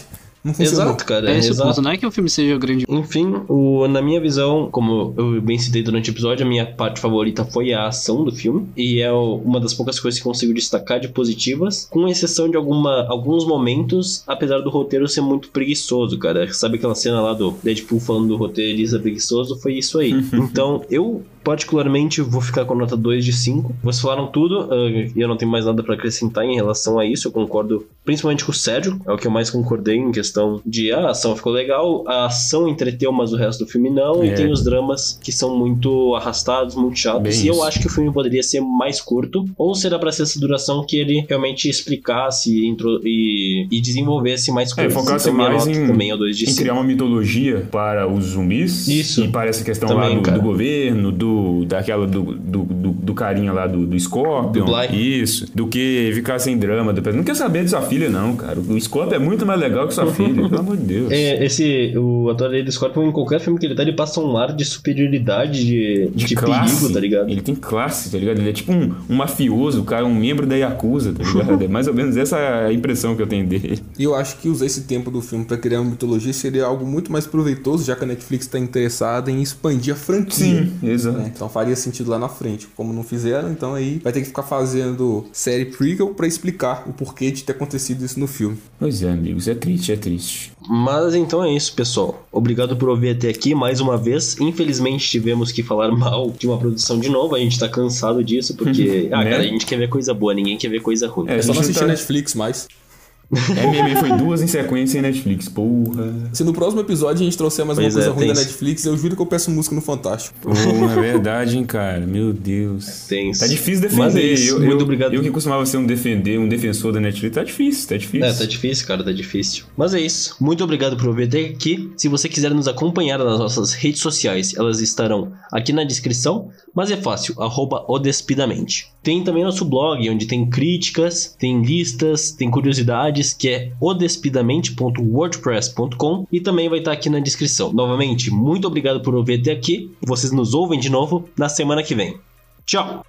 Não funcionou. Exato, cara. É esse o exato. ponto, não é que o filme seja grande. Enfim, o, na minha visão, como eu bem citei durante o episódio, a minha parte favorita foi a ação do filme. E é o- uma das poucas coisas que consigo destacar de positivas, com exceção de alguma, alguns momentos, apesar do roteiro ser muito preguiçoso, cara. Sabe aquela cena lá do Deadpool falando do roteirista preguiçoso? Foi isso aí. então, eu particularmente vou ficar com nota 2 de 5. Vocês falaram tudo, ah, e eu não tenho mais nada pra acrescentar em relação a isso. Eu concordo principalmente com o Sérgio, é o que eu mais concordei em questão de ah, a ação ficou legal, a ação entreteu, mas o resto do filme não, É. e tem os dramas que são muito arrastados, muito chatos. Bem e eu isso. acho que o filme poderia ser mais curto, ou será pra ser essa duração que ele realmente explicasse e, intro- e, e desenvolvesse mais É, coisas. focasse Então, mais em, também é 2 de em 5. criar uma mitologia para os zumbis. Isso. E para essa questão Também, lá do, do governo, do, daquela, do, do, do, do carinha lá do, do Scorpion. Do Bly. Isso. Do que ficar sem drama. Do... Não quer saber de sua filha, não, cara. O Scorpion é muito mais legal que sua filha, pelo amor de Deus. É, esse, o ator do Scorpion, em qualquer filme que ele tá, ele passa um ar de superioridade, de, de, de classe. perigo, tá ligado? Ele tem classe, tá ligado? Ele é tipo um, um mafioso, o cara, um membro da Yakuza, tá ligado? É mais ou menos essa a impressão que eu tenho dele. E eu acho que usar esse tempo do filme pra criar uma mitologia seria algo muito mais proveitoso, já que a Netflix tá interessada em expandir a franquia. exato. né? Então faria sentido lá na frente. Como não fizeram, então aí vai ter que ficar fazendo série prequel pra explicar o porquê de ter acontecido isso no filme. Pois é, amigos, é triste, é triste. Mas então é isso, pessoal. Obrigado por ouvir até aqui mais uma vez. Infelizmente tivemos que falar mal de uma produção de novo. A gente tá cansado disso, porque, ah, Né? cara, a gente quer ver coisa boa, ninguém quer ver coisa ruim. É, É só não assistir tá- Netflix mais. MMA foi duas em sequência em Netflix, porra. Se no próximo episódio a gente trouxer mais Pois uma coisa é, ruim da. Netflix, eu juro que eu peço música no Fantástico. Porra, é verdade, hein, cara. Meu Deus. Tenso. Tá difícil Mas é defender. isso, eu, muito eu- obrigado. Eu que costumava ser um defender, um defensor da Netflix, tá difícil, tá difícil. É, tá difícil, cara, tá difícil. Mas é isso. Muito obrigado por ouvir até aqui. Se você quiser nos acompanhar nas nossas redes sociais, elas estarão aqui na descrição. Mas é fácil, arroba odespidamente. Tem também nosso blog, onde tem críticas, tem listas, tem curiosidades, que é odespidamente.wordpress.com e também vai estar aqui na descrição. Novamente, muito obrigado por ouvir até aqui. Vocês nos ouvem de novo na semana que vem. Tchau!